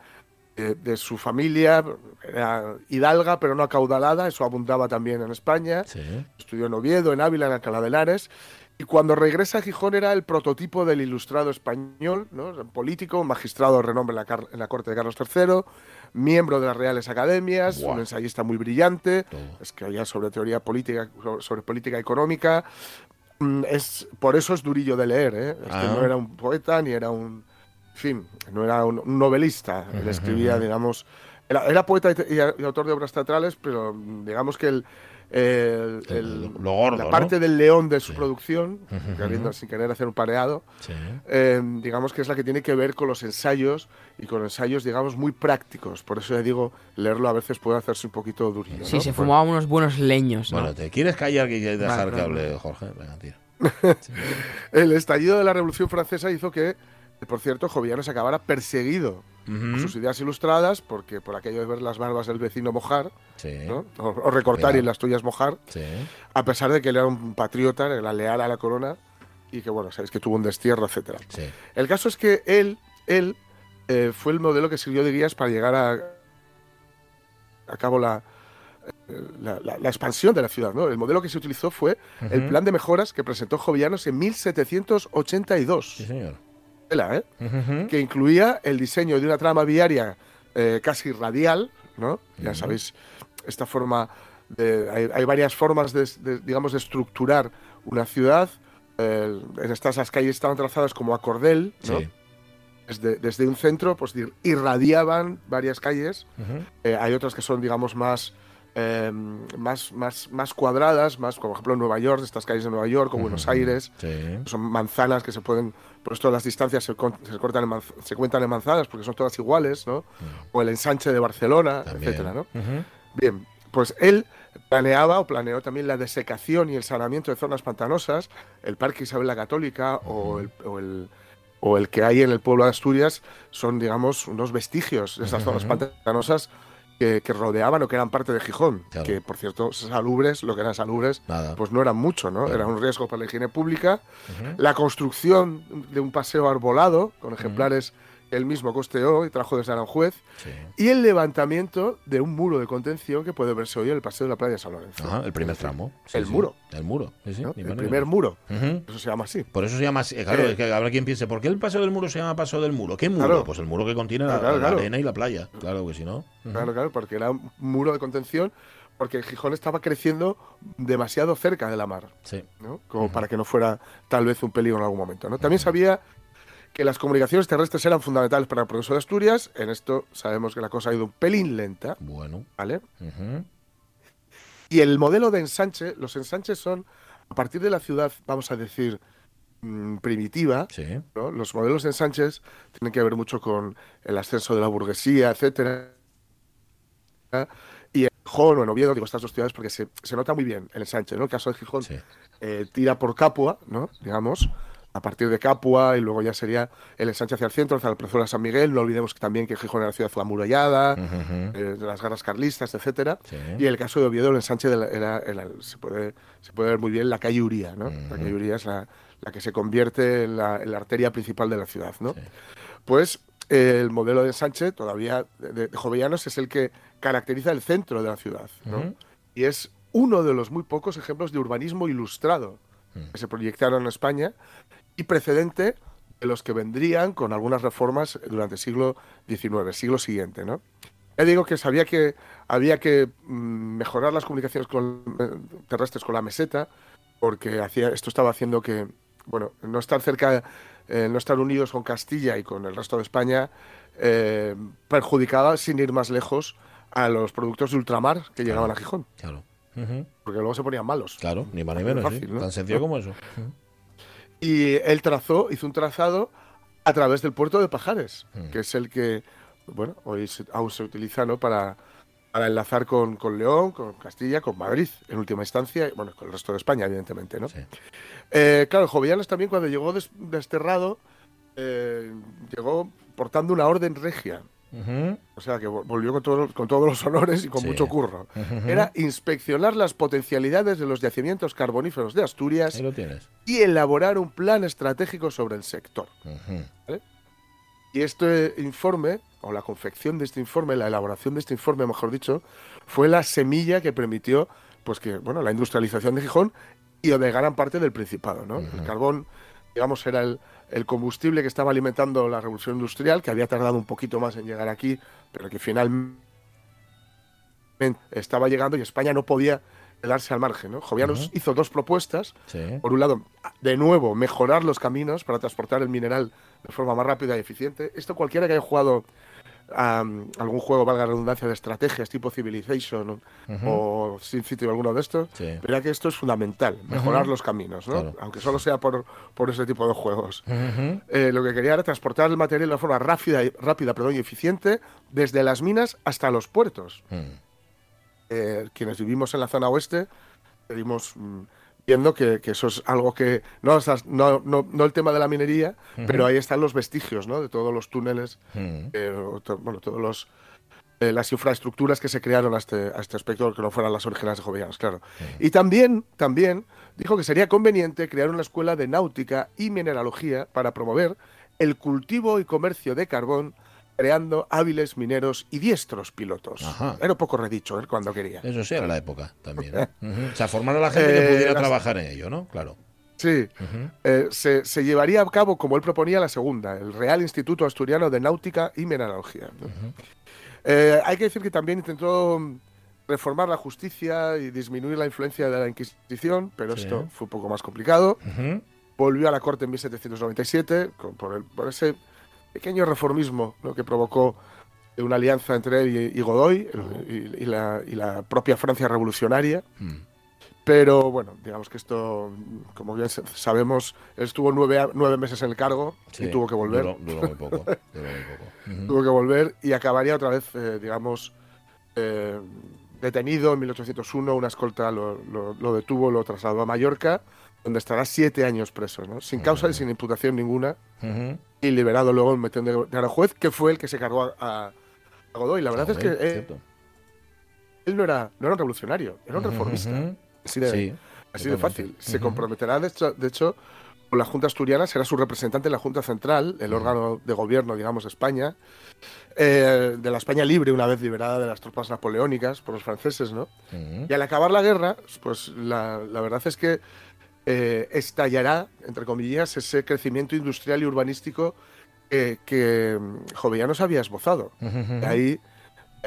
de, de su familia, era hidalga pero no acaudalada, eso abundaba también en España. Estudió en Oviedo, en Ávila, en Alcalá de Henares. Y cuando regresa a Gijón era el prototipo del ilustrado español, ¿no? Político, magistrado de renombre en la, car- en la corte de Carlos III, miembro de las Reales Academias, un ensayista muy brillante, escribía sobre teoría política, sobre- política económica. Mm, Es, por eso es durillo de leer, ¿eh? Ah. no era un poeta ni era un. En fin, no era un, un novelista. Él escribía, digamos. Era, era poeta y, y y autor de obras teatrales, pero digamos que el. el- el- lo gordo, la ¿no? parte del león de su producción, queriendo- sin querer hacer un pareado, Sí. eh, digamos que es la que tiene que ver con los ensayos y con ensayos, digamos, muy prácticos. Por eso le digo, leerlo a veces puede hacerse un poquito durillo. Sí, ¿no? se Pues- fumaba unos buenos leños, ¿no? Bueno, ¿te quieres callar que quieres dejar Vale, que hable Jorge? Venga, tira. *laughs* El estallido de la Revolución Francesa hizo que, por cierto, Jovellanos acabara perseguido por sus ideas ilustradas, porque por aquello de ver las barbas del vecino mojar, Sí. ¿no? o, o recortar y las tuyas mojar, Sí. a pesar de que él era un patriota, era leal a la corona y que, bueno, sabéis que tuvo un destierro, etcétera. Sí. El caso es que él, él eh, fue el modelo que sirvió de guías para llegar a, a cabo la, eh, la, la- la expansión de la ciudad. ¿no? El modelo que se utilizó fue el plan de mejoras que presentó Jovellanos en 1782. Sí, señor. ¿Eh? Que incluía el diseño de una trama viaria eh, casi radial, ¿no? Ya sabéis, esta forma de, hay, hay varias formas de, de, digamos, de estructurar una ciudad. Eh, en estas las calles estaban trazadas como a cordel, ¿no? Sí. Desde, desde un centro, pues ir- irradiaban varias calles. Eh, hay otras que son, digamos, más, eh, más, más, más cuadradas, más, como por ejemplo en Nueva York, estas calles de Nueva York o Buenos Ujú. Aires. Sí. Son manzanas que se pueden, por esto las distancias se, con- se cortan en manz- se cuentan en manzanas porque son todas iguales, ¿no? O el ensanche de Barcelona, También. etcétera, ¿no? Ujú. Bien, pues él planeaba o planeó también la desecación y el saneamiento de zonas pantanosas, el Parque Isabel la Católica o, el, o, el, o el que hay en el pueblo de Asturias son, digamos, unos vestigios de esas zonas pantanosas que, que rodeaban o que eran parte de Gijón, Claro. que por cierto, salubres, lo que eran salubres, Nada. pues no eran mucho, ¿no? Claro. Era un riesgo para la higiene pública. La construcción de un paseo arbolado con ejemplares él mismo costeó y trajo desde Aranjuez. Sí. Y el levantamiento de un muro de contención que puede verse hoy en el paseo de la playa de San Lorenzo. Ajá, el primer tramo. Sí, el sí. muro. El muro. ¿no? El primer muro. Ujú. Eso se llama así. Por eso se llama así. Claro, Eh. es que habrá quien piense, ¿por qué el paseo del muro se llama paseo del muro? ¿Qué muro? Claro. Pues el muro que contiene la, Claro, la claro. arena y la playa. Claro que si no. Ujú. Claro, claro, porque era un muro de contención, porque Gijón estaba creciendo demasiado cerca de la mar, Sí. ¿no? Como para que no fuera tal vez un peligro en algún momento, ¿no? También sabía que las comunicaciones terrestres eran fundamentales para el progreso de Asturias. En esto sabemos que la cosa ha ido un pelín lenta, Bueno. ¿vale? Ujú. Y el modelo de ensanche, los ensanches son, a partir de la ciudad, vamos a decir, mm, primitiva, Sí. ¿no? Los modelos de ensanches tienen que ver mucho con el ascenso de la burguesía, etcétera. Y en Gijón o en Oviedo, digo estas dos ciudades porque se, se nota muy bien el ensanche, ¿no? El caso de Gijón Sí. eh, tira por Capua, ¿no? Digamos, a partir de Capua y luego ya sería el ensanche hacia el centro, hacia el Plazuela de San Miguel. No olvidemos que también que Gijón era ciudad amurallada, Ujú, ujú. eh, de las guerras carlistas, etcétera. Sí. Y el caso de Oviedo, el ensanche de la- era, era- se, puede, se puede ver muy bien la calle Uría, ¿no? La calle Uría es la, la que se convierte en la, en la arteria principal de la ciudad, ¿no? Sí. Pues eh, el modelo de ensanche todavía de, de Jovellanos es el que caracteriza el centro de la ciudad, ¿no? Ujú. Y es uno de los muy pocos ejemplos de urbanismo ilustrado Mm. que se proyectaron en España y precedente de los que vendrían con algunas reformas durante el siglo XIX, siglo siguiente, ¿no? Ya digo que sabía que había que mm, mejorar las comunicaciones con- eh, terrestres con la meseta, porque hacía, esto estaba haciendo que, bueno, no estar cerca, eh, no estar unidos con Castilla y con el resto de España, eh, perjudicaba, sin ir más lejos, a los productos de ultramar que llegaban a Gijón, Claro. Porque luego se ponían malos. Claro, ni más ni menos. sí. ¿no? Tan sencillo como eso. Y él trazó, hizo un trazado a través del puerto de Pajares, Mm. que es el que, bueno, hoy se- aún se utiliza, ¿no? Para, para enlazar con, con León, con Castilla, con Madrid, en última instancia, y bueno, con el resto de España, evidentemente, ¿no? Sí. Eh, claro, Jovellanos también cuando llegó des- desterrado, eh, llegó portando una orden regia. O sea, que vol- volvió con, todo- con todos los *laughs* honores y con Sí. mucho curro. Era inspeccionar las potencialidades de los yacimientos carboníferos de Asturias lo y elaborar un plan estratégico sobre el sector. Y este informe, o la confección de este informe, la elaboración de este informe, mejor dicho, fue la semilla que permitió pues que, bueno, la industrialización de Gijón y de gran parte del Principado. ¿no? El carbón, digamos, era el, el combustible que estaba alimentando la revolución industrial, que había tardado un poquito más en llegar aquí, pero que finalmente estaba llegando y España no podía quedarse al margen. ¿no? Jovianos Ujú. hizo dos propuestas. Sí. Por un lado, de nuevo, mejorar los caminos para transportar el mineral de forma más rápida y eficiente. Esto cualquiera que haya jugado um, algún juego, valga la redundancia, de estrategias tipo Civilization o SimCity o alguno de estos, Sí. verá que esto es fundamental, mejorar los caminos, ¿no? Claro. aunque solo sea por, por ese tipo de juegos. Eh, lo que quería era transportar el material de forma rápida y, rápida, perdón, y eficiente desde las minas hasta los puertos. Mm. Eh, quienes vivimos en la zona oeste, seguimos mm, viendo que, que eso es algo que, no, no, no, no el tema de la minería, pero ahí están los vestigios ¿no? de todos los túneles, eh, to- bueno, todos los eh, las infraestructuras que se crearon a este, a este aspecto, que no fueran las originales de Jovellanos, claro. Y también, también dijo que sería conveniente crear una escuela de náutica y mineralogía para promover el cultivo y comercio de carbón, creando hábiles mineros y diestros pilotos. Ajá. Era poco redicho ¿eh? cuando quería. Eso sí, era la época también. *laughs* Ujú. O sea, formar a la gente que Eh, pudiera las- trabajar en ello, ¿no? Claro. Sí. Eh, se, se llevaría a cabo, como él proponía, la segunda, el Real Instituto Asturiano de Náutica y Mineralogía. ¿no? Eh, hay que decir que también intentó mm, reformar la justicia y disminuir la influencia de la Inquisición, pero Sí. esto fue un poco más complicado. Volvió a la corte en 1797 con- por, el- por ese pequeño reformismo ¿no? que provocó una alianza entre él y, y Godoy y, y la, y la propia Francia revolucionaria. Mm. Pero bueno, digamos que esto, como bien sa- sabemos, él estuvo nueve, meses en el cargo Sí, y tuvo que volver. Duró, duró muy poco. duró muy poco. *laughs* Ujú. tuvo que volver y acabaría otra vez, eh, digamos, eh, detenido en 1801. Una escolta lo, lo- lo detuvo, lo trasladó a Mallorca, donde estará siete años preso, ¿no? sin causa y sin imputación ninguna, y liberado luego en Metén de, Aranjuez, que fue el que se cargó a, a Godoy. La verdad es que eh, él no era, no era un revolucionario, era un reformista. Así de, Sí, así de fácil. Se comprometerá, de hecho, de hecho, con la Junta Asturiana, será su representante en la Junta Central, el órgano de gobierno, digamos, de España, eh, de la España libre, una vez liberada de las tropas napoleónicas por los franceses, ¿no? Y al acabar la guerra, pues la, la verdad es que eh, estallará, entre comillas, ese crecimiento industrial y urbanístico eh, que mm, Jovellanos había esbozado. De ahí,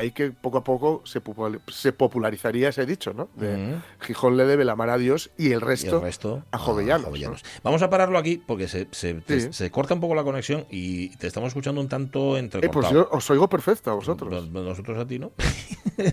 ahí que poco a poco se, popul- se popularizaría ese dicho, ¿no? De. Gijón le debe la mar a Dios y el Y el resto, a Jovellanos. ¿no? Jovellanos. Vamos a pararlo aquí porque se, se, te- Sí. se corta un poco la conexión y te estamos escuchando un tanto Eh, entrecortado. pues yo os oigo perfecto a vosotros. Nos- Nosotros a ti, ¿no?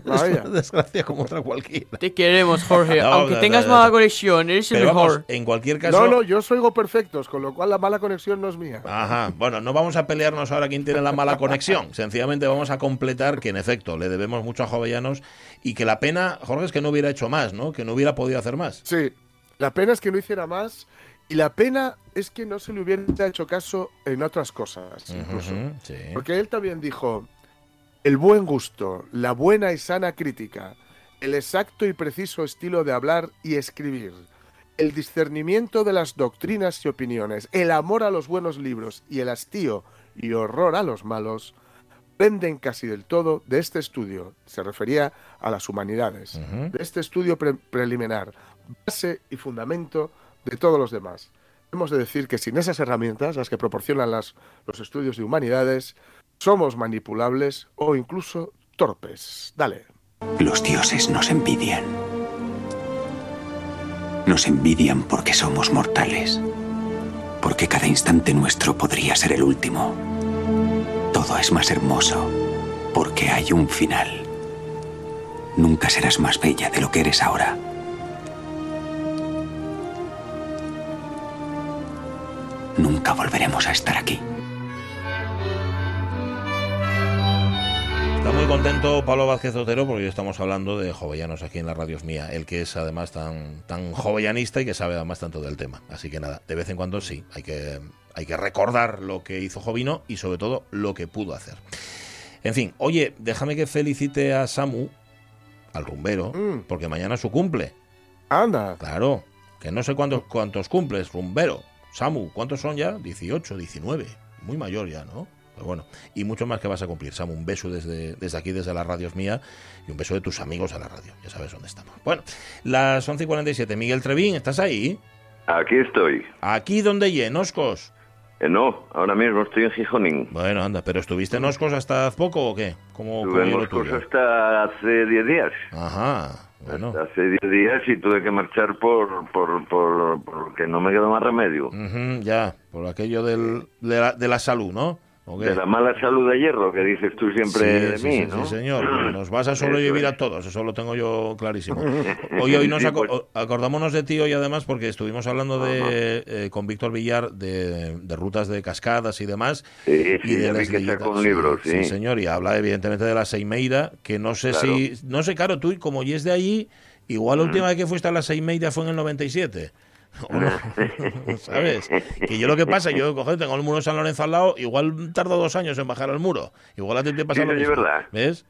Vaya. *laughs* Es una desgracia como otra cualquiera. Te queremos, Jorge. *laughs* No, Aunque no, tengas no, no. mala conexión, eres el mejor. vamos, en cualquier caso. No, no, yo os oigo perfectos, con lo cual la mala conexión no es mía. Ajá, bueno, no vamos a pelearnos ahora quién tiene la mala conexión. Sencillamente vamos a completar que, en efecto, le debemos mucho a Jovellanos y que la pena, Jorge, es que no hubiera hecho más, ¿no? Que no hubiera podido hacer más. Sí, la pena es que no hiciera más y la pena es que no se le hubiera hecho caso en otras cosas, incluso. Sí. Porque él también dijo, el buen gusto, la buena y sana crítica, el exacto y preciso estilo de hablar y escribir, el discernimiento de las doctrinas y opiniones, el amor a los buenos libros y el hastío y horror a los malos, penden casi del todo de este estudio, se refería a las humanidades, de este estudio pre- preliminar, base y fundamento de todos los demás. Hemos de decir que sin esas herramientas, las que proporcionan las, los estudios de humanidades, somos manipulables o incluso torpes. Dale. Los dioses nos envidian. Nos envidian porque somos mortales. Porque cada instante nuestro podría ser el último. Todo es más hermoso porque hay un final. Nunca serás más bella de lo que eres ahora. Nunca volveremos a estar aquí. Está muy contento Pablo Vázquez Otero porque hoy estamos hablando de Jovellanos aquí en la radio es mía. El que es además tan, tan jovellanista y que sabe además tanto del tema. Así que nada, de vez en cuando sí, hay que, hay que recordar lo que hizo Jovino y sobre todo lo que pudo hacer. En fin, oye, déjame que felicite a Samu, al rumbero, Mm. porque mañana su cumple. Anda. Claro, que no sé cuántos, cuántos cumples, rumbero. Samu, ¿cuántos son ya? 18, 19. Muy mayor ya, ¿no? Pero bueno, y mucho más que vas a cumplir, Samu. Un beso desde, desde aquí, desde las radios mía, y un beso de tus amigos a la radio. Ya sabes dónde estamos. Bueno, las 11 y 47. Miguel Trevín, ¿estás ahí? Aquí estoy. ¿Aquí donde y en Oscos? Eh, no, ahora mismo estoy en Gijonín. Bueno, anda, ¿pero estuviste en Oscos hasta hace poco o qué? ¿Cómo, Estuve en tuyo? hasta hace 10 días. Ajá, bueno. Hasta hace 10 días y tuve que marchar por, por, por, porque no me quedó más remedio. Ujú, ya, por aquello del, de, la, de la salud, ¿no? De la mala salud de hierro que dices tú siempre Sí, de sí, mí, sí, ¿no? sí, señor. *laughs* Nos vas a sobrevivir a todos, eso lo tengo yo clarísimo. *laughs* Hoy, hoy nos aco- pues- acordámonos de ti hoy además porque estuvimos hablando de, eh, con Víctor Villar de, de rutas de cascadas y demás. Sí, y de las que sí. señor, y habla evidentemente de la Seimeira, que no sé Claro. si, no sé, claro, tú como y es de allí, igual la última vez que fuiste a la Seimeira fue en el 97. *laughs* *laughs* ¿Sabes? Que yo lo que pasa, yo coger, tengo el muro de San Lorenzo al lado, igual tardo dos años en bajar al muro. Igual a ti te pasa Sí, lo es mismo. verdad. ¿Ves?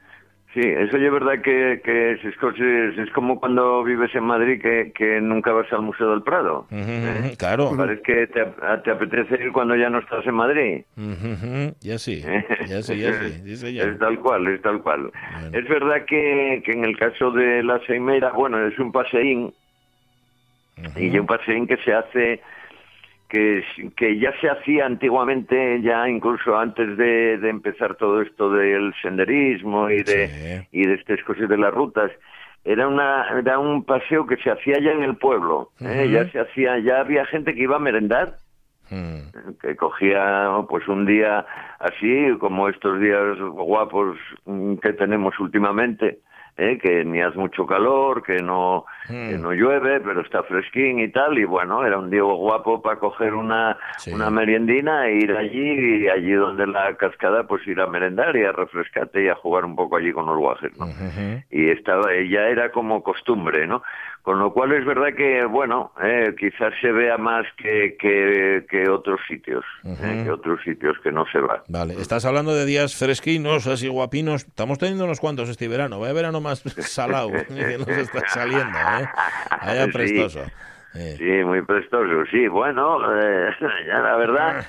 Sí, eso es verdad que, que es, es- es como cuando vives en Madrid que, que nunca vas al Museo del Prado. Ujú, ujú, Claro. Parece que te, ap- te apetece ir cuando ya no estás en Madrid. *laughs* Ya sí, ya sí, ya sí. Es tal cual, es tal cual. Es verdad que, que en el caso de la Seimera, bueno, es un paseín, y un paseín que se hace, que, que ya se hacía antiguamente, ya incluso antes de, de empezar todo esto del senderismo y de, y de estas cosas de las rutas. Era, una, era un paseo que se hacía ya en el pueblo, ¿eh? Ya se hacía, ya había gente que iba a merendar que cogía pues un día así como estos días guapos mm, que tenemos últimamente ¿eh? que ni hace mucho calor que no que no llueve pero está fresquín y tal y bueno era un día guapo para coger una una meriendina e ir allí y allí donde la cascada pues ir a merendar y a refrescarte y a jugar un poco allí con los guajes ¿no? y estaba ya era como costumbre no con lo cual es verdad que bueno eh, quizás se vea más que, que, que otros sitios eh, que otros sitios que no se va Vale, estás hablando de días fresquinos, así guapinos. Estamos teniendo unos cuantos este verano. Vaya verano más *laughs* salado que nos está saliendo, ¿eh? Vaya Sí. prestoso. Sí, muy prestoso. Sí, bueno, eh, *laughs* ya la verdad,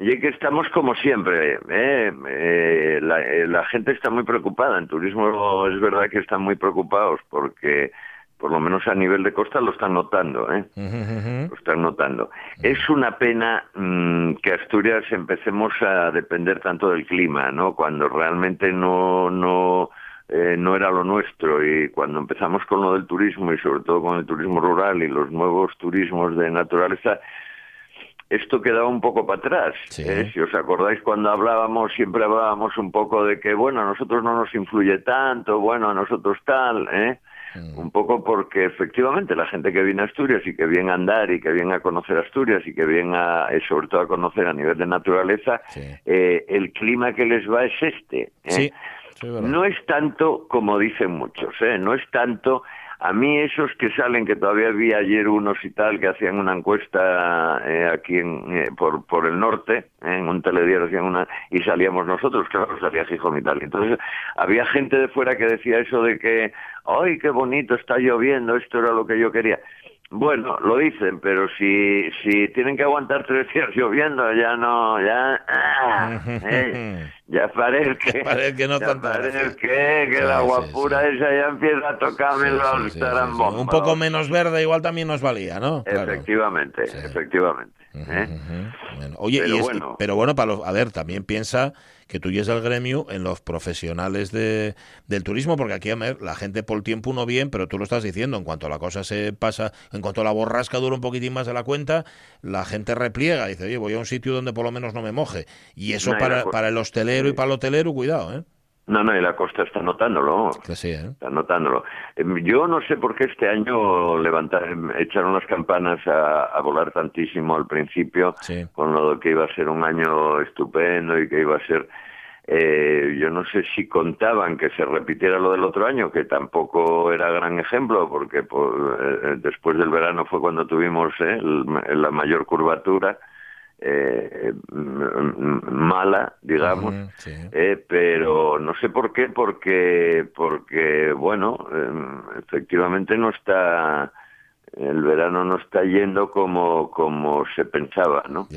y que estamos como siempre. ¿eh? Eh, la, eh, la gente está muy preocupada. En turismo es verdad que están muy preocupados porque, por lo menos a nivel de costa, lo están notando. ¿eh? Lo están notando. Es una pena mm, que Asturias empecemos a depender tanto del clima, ¿no? Cuando realmente no, no, eh, no era lo nuestro y cuando empezamos con lo del turismo y sobre todo con el turismo rural y los nuevos turismos de naturaleza, esto quedaba un poco para atrás. ¿eh? Si os acordáis cuando hablábamos, siempre hablábamos un poco de que, bueno, a nosotros no nos influye tanto, bueno, a nosotros tal, ¿eh? Un poco porque efectivamente la gente que viene a Asturias y que viene a andar y que viene a conocer Asturias y que viene a, eh, sobre todo a conocer a nivel de naturaleza, eh, el clima que les va es este. ¿eh? Sí, sí, verdad. No es tanto como dicen muchos, ¿eh? no es tanto. A mí esos que salen, que todavía vi ayer unos y tal, que hacían una encuesta eh, aquí en, eh, por, por el norte, eh, en un telediario hacían una, y salíamos nosotros, claro, salía Gijón y tal. Entonces había gente de fuera que decía eso de que, ¡ay, qué bonito, está lloviendo, esto era lo que yo quería! Bueno, lo dicen, pero si, si tienen que aguantar tres días lloviendo, ya no, ya, ah, eh, *laughs* ya parece que, parece que no ya parece que, que la guapura esa ya empieza a tocarme los tarambombos. Un poco menos verde igual también nos valía, ¿no? Claro. Efectivamente, efectivamente. ¿eh? Oye, Pero y bueno. pero bueno, para los, a ver, también piensa que tú el gremio en los profesionales de, del turismo, porque aquí, a ver, la gente por el tiempo uno bien, pero tú lo estás diciendo, en cuanto la cosa se pasa, en cuanto la borrasca dura un poquitín más de la cuenta, la gente repliega, dice, oye, voy a un sitio donde por lo menos no me moje. Y eso No, para, para el hostelero y para el hotelero, cuidado, ¿eh? No, no, y la costa está notándolo. Sí, ¿eh? Está notándolo. Em, Yo no sé por qué este año levantaron, echaron las campanas a, a volar tantísimo al principio, con lo de que iba a ser un año estupendo y que iba a ser... eh, yo no sé si contaban que se repitiera lo del otro año, que tampoco era gran ejemplo, porque por- eh, después del verano fue cuando tuvimos eh, el- la mayor curvatura eh, mala, digamos, eh, pero no sé por qué, porque, porque bueno, em, efectivamente no está, el verano no está yendo como, como se pensaba, ¿no?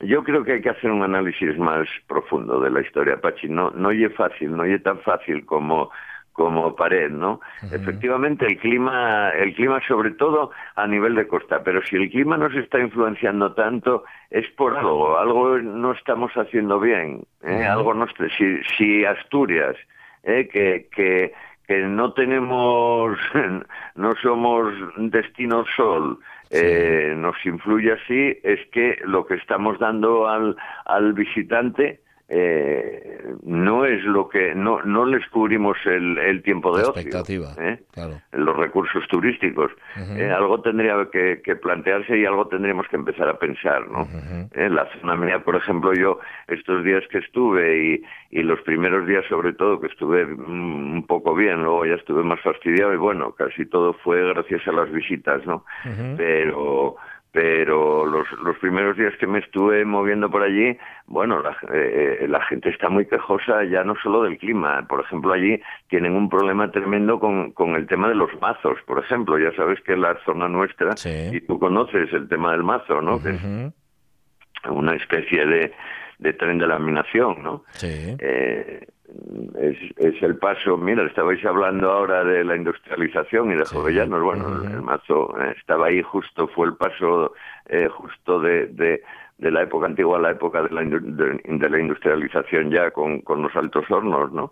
yo creo que hay que hacer un análisis más profundo de la historia, Pachi. No, no es fácil, no es tan fácil como como pared, ¿no? Efectivamente, el clima, el clima sobre todo a nivel de costa, pero si el clima nos está influenciando tanto es por algo, algo no estamos haciendo bien, ¿eh? algo no, si, si Asturias, ¿eh? que, que que no tenemos, *laughs* no somos destino sol, eh, nos influye así, es que lo que estamos dando al, al visitante eh, no es lo que no no les cubrimos el, el tiempo de expectativa, ocio ¿eh? claro. los recursos turísticos. Eh, algo tendría que, que plantearse y algo tendríamos que empezar a pensar no Eh, la zona mía por ejemplo yo estos días que estuve y, y los primeros días sobre todo que estuve un poco bien luego ya estuve más fastidiado y bueno casi todo fue gracias a las visitas no pero pero los, los primeros días que me estuve moviendo por allí, bueno, la, eh, la gente está muy quejosa ya no solo del clima. Por ejemplo, allí tienen un problema tremendo con, con el tema de los mazos, por ejemplo. Ya sabes que la zona nuestra, y tú conoces el tema del mazo, ¿no? Que es una especie de, de tren de laminación, ¿no? Eh, es, es el paso, mira, estabais hablando ahora de la industrialización y de Jovellanos, bueno, el mazo eh, estaba ahí justo, fue el paso eh, justo de, de, de la época antigua a la época de la, de, de la industrialización ya con, con los altos hornos, ¿no?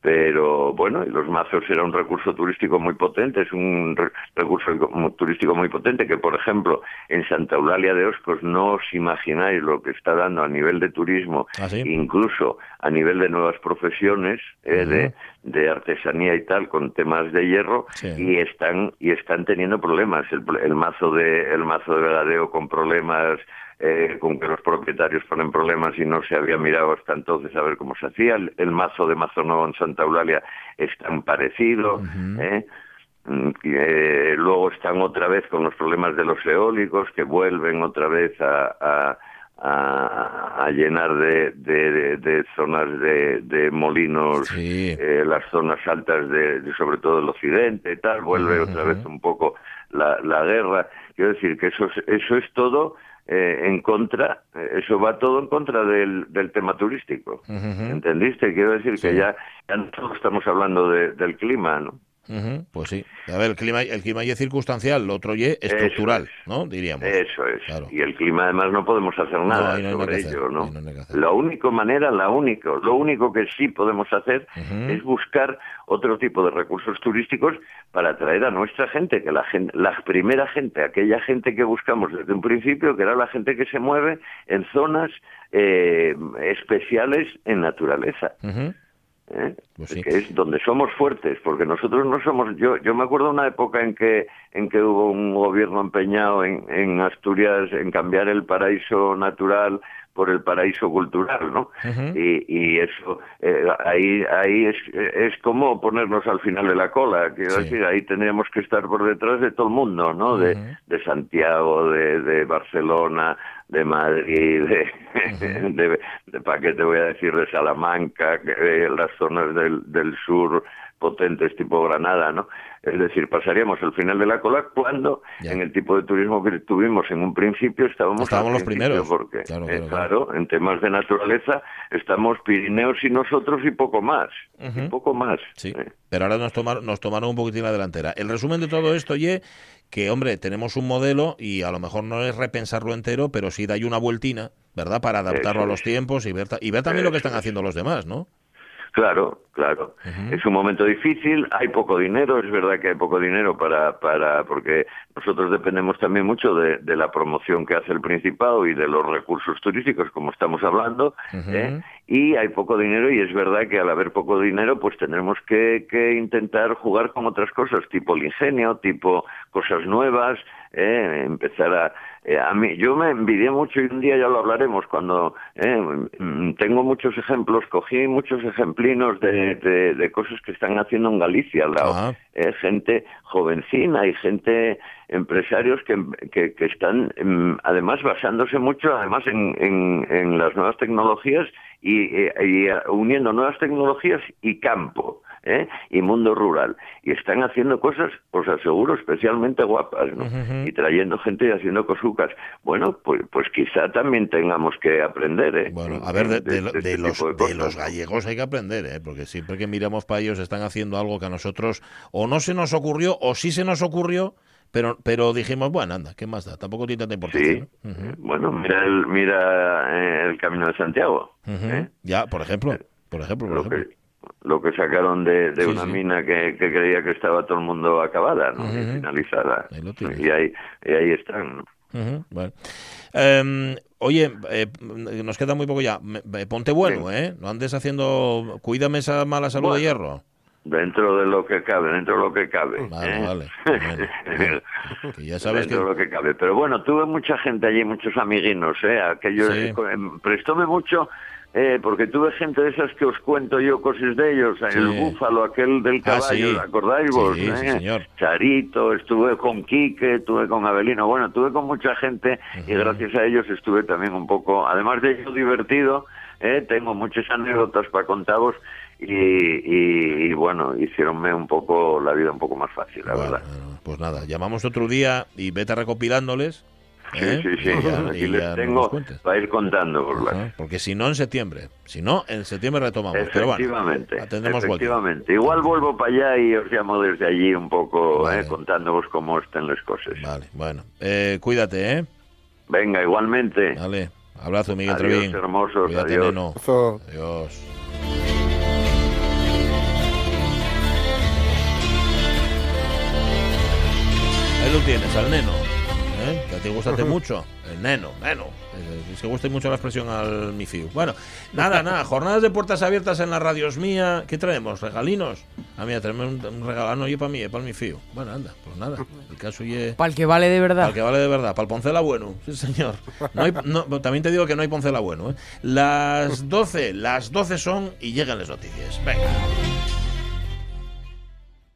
Pero bueno, y los mazos era un recurso turístico muy potente, es un re- recurso turístico muy potente que, por ejemplo, en Santa Eulalia de Oscos no os imagináis lo que está dando a nivel de turismo, ¿Ah, sí? incluso a nivel de nuevas profesiones eh, de, de artesanía y tal con temas de hierro y están y están teniendo problemas el, el mazo de el mazo de vegadeo con problemas eh, con que los propietarios ponen problemas y no se había mirado hasta entonces a ver cómo se hacía. El, el mazo de mazo nuevo en Santa Eulalia es tan parecido ¿eh? Mm, eh, luego están otra vez con los problemas de los eólicos que vuelven otra vez a, a, a- a llenar de, de- zonas de, de molinos eh, las zonas altas de, de sobre todo el occidente y tal vuelve otra vez un poco la, la guerra. Quiero decir que eso es, eso es todo eh, en contra eh, eso va todo en contra del, del tema turístico ¿entendiste? quiero decir que ya, ya no estamos hablando de- del clima ¿no? Pues sí. A ver, el clima, el clima y es circunstancial, lo otro y es estructural, ¿no? Diríamos. Eso es. Y el clima además no podemos hacer nada no nada sobre hacer, ello, ¿no? La única manera, la único, lo único que sí podemos hacer es buscar otro tipo de recursos turísticos para atraer a nuestra gente, que la gente, la primera gente, aquella gente que buscamos desde un principio, que era la gente que se mueve en zonas eh, especiales en naturaleza. ¿Eh? que es donde somos fuertes, porque nosotros no somos. Yo yo me acuerdo una época en que en que hubo un gobierno empeñado en, en Asturias en cambiar el paraíso natural por el paraíso cultural, ¿no? y, y eso eh, ahí ahí es es como ponernos al final de la cola, quiero decir, ahí tendríamos que estar por detrás de todo el mundo, ¿no? De, de Santiago, de, de Barcelona, de Madrid, de, *laughs* de, de ¿para qué te voy a decir? De Salamanca, que, eh, las zonas del, del sur potentes tipo Granada, ¿no? Es decir, pasaríamos el final de la cola cuando en el tipo de turismo que tuvimos en un principio estábamos, Estábamos los principio, primeros. Porque, Claro, eh, claro, claro, en temas de naturaleza estamos Pirineos y nosotros y poco más. Y poco más. Sí, pero ahora nos tomaron, nos tomaron un poquitín la delantera. El resumen de todo esto, Ye, que, hombre, tenemos un modelo y a lo mejor no es repensarlo entero, pero sí da ahí una vueltina, ¿verdad? Para adaptarlo a los tiempos y ver, y ver también lo que están haciendo los demás, ¿no? Claro, claro. Es un momento difícil, hay poco dinero, es verdad que hay poco dinero para, para porque nosotros dependemos también mucho de, de la promoción que hace el Principado y de los recursos turísticos, como estamos hablando, ¿eh? y hay poco dinero y es verdad que al haber poco dinero, pues tendremos que, que intentar jugar con otras cosas, tipo el ingenio, tipo cosas nuevas, ¿eh? empezar a... eh, a mí, yo me envidié mucho y un día ya lo hablaremos cuando eh, mm, tengo muchos ejemplos, cogí muchos ejemplinos de, de, de cosas que están haciendo en Galicia, al lado. Eh, gente jovencina y gente empresarios que, que, que están mm, además basándose mucho además en, en, en las nuevas tecnologías y, eh, y, eh, uniendo nuevas tecnologías y campo. ¿eh? y mundo rural. Y están haciendo cosas, os aseguro, especialmente guapas, ¿no? Y trayendo gente y haciendo cosucas. Bueno, pues, pues quizá también tengamos que aprender, ¿eh? Bueno, a ver, de, de- de este los, tipo de los gallegos hay que aprender, ¿eh? porque siempre que miramos para ellos están haciendo algo que a nosotros o no se nos ocurrió o sí se nos ocurrió, pero, pero dijimos, bueno, anda, ¿qué más da? Tampoco tiene tanta importancia. Sí. Bueno, mira el, mira eh, el Camino de Santiago. ¿eh? Ya, por ejemplo, por ejemplo, por Lo ejemplo. que, lo que sacaron de, de Sí, una sí. mina que, que creía que estaba todo el mundo acabada, ¿no? Y finalizada. Ahí lo tienes. y, ahí, y ahí están, ¿no? Em, oye, eh, nos queda muy poco ya. Ponte bueno, ¿eh? No andes haciendo... Cuídame esa mala salud Bueno. de hierro. Dentro de lo que cabe, dentro de lo que cabe. Vale, ¿eh? vale. *laughs* Que ya sabes que... dentro de lo que cabe. Pero bueno, tuve mucha gente allí, muchos amiguinos, ¿eh? Aquello, Sí. eh, prestóme mucho, eh, porque tuve gente de esas que os cuento yo cosas de ellos, Sí. el búfalo, aquel del Ah, caballo, sí. ¿acordáis vos? Sí, eh? sí, señor. Charito, estuve con Quique, estuve con Abelino, bueno, tuve con mucha gente y gracias a ellos estuve también un poco, además de ello divertido, eh, tengo muchas anécdotas para contaros y, y, y, bueno, hicieronme un poco la vida un poco más fácil, la Bueno, verdad. bueno, pues nada, llamamos otro día y vete recopilándoles. Sí, ¿eh? sí, sí, Y ya- aquí y les tengo para ir contando. Ajá, Porque si no, en septiembre. Si no, en septiembre retomamos. Pero bueno, Efectivamente, vuelta. efectivamente. Igual vuelvo para allá y os llamo desde allí un poco, eh, contándoos cómo están las cosas. Vale, bueno. Eh, cuídate, ¿eh? Venga, igualmente. Vale. Abrazo, Miguel Adiós, Trevín. hermosos, Cuídate, adiós. neno. Adiós. Ahí lo tienes, al neno. ¿eh? Que a ti gustaste *laughs* mucho. El neno, neno. Eh, Es que gusta mucho la expresión al mifiu. Bueno, nada, nada. *laughs* Jornadas de puertas abiertas en la radios mía. ¿Qué traemos? ¿Regalinos? Ah, mira, traemos un, un regalano yo para mí, para el mifiu. Bueno, anda, pues nada. El caso ye... Para el que vale de verdad. Para el que vale de verdad, para el Poncela bueno, sí señor. No hay- no, también te digo que no hay Poncela bueno. ¿eh? Las 12, las 12 son y llegan las noticias. Venga.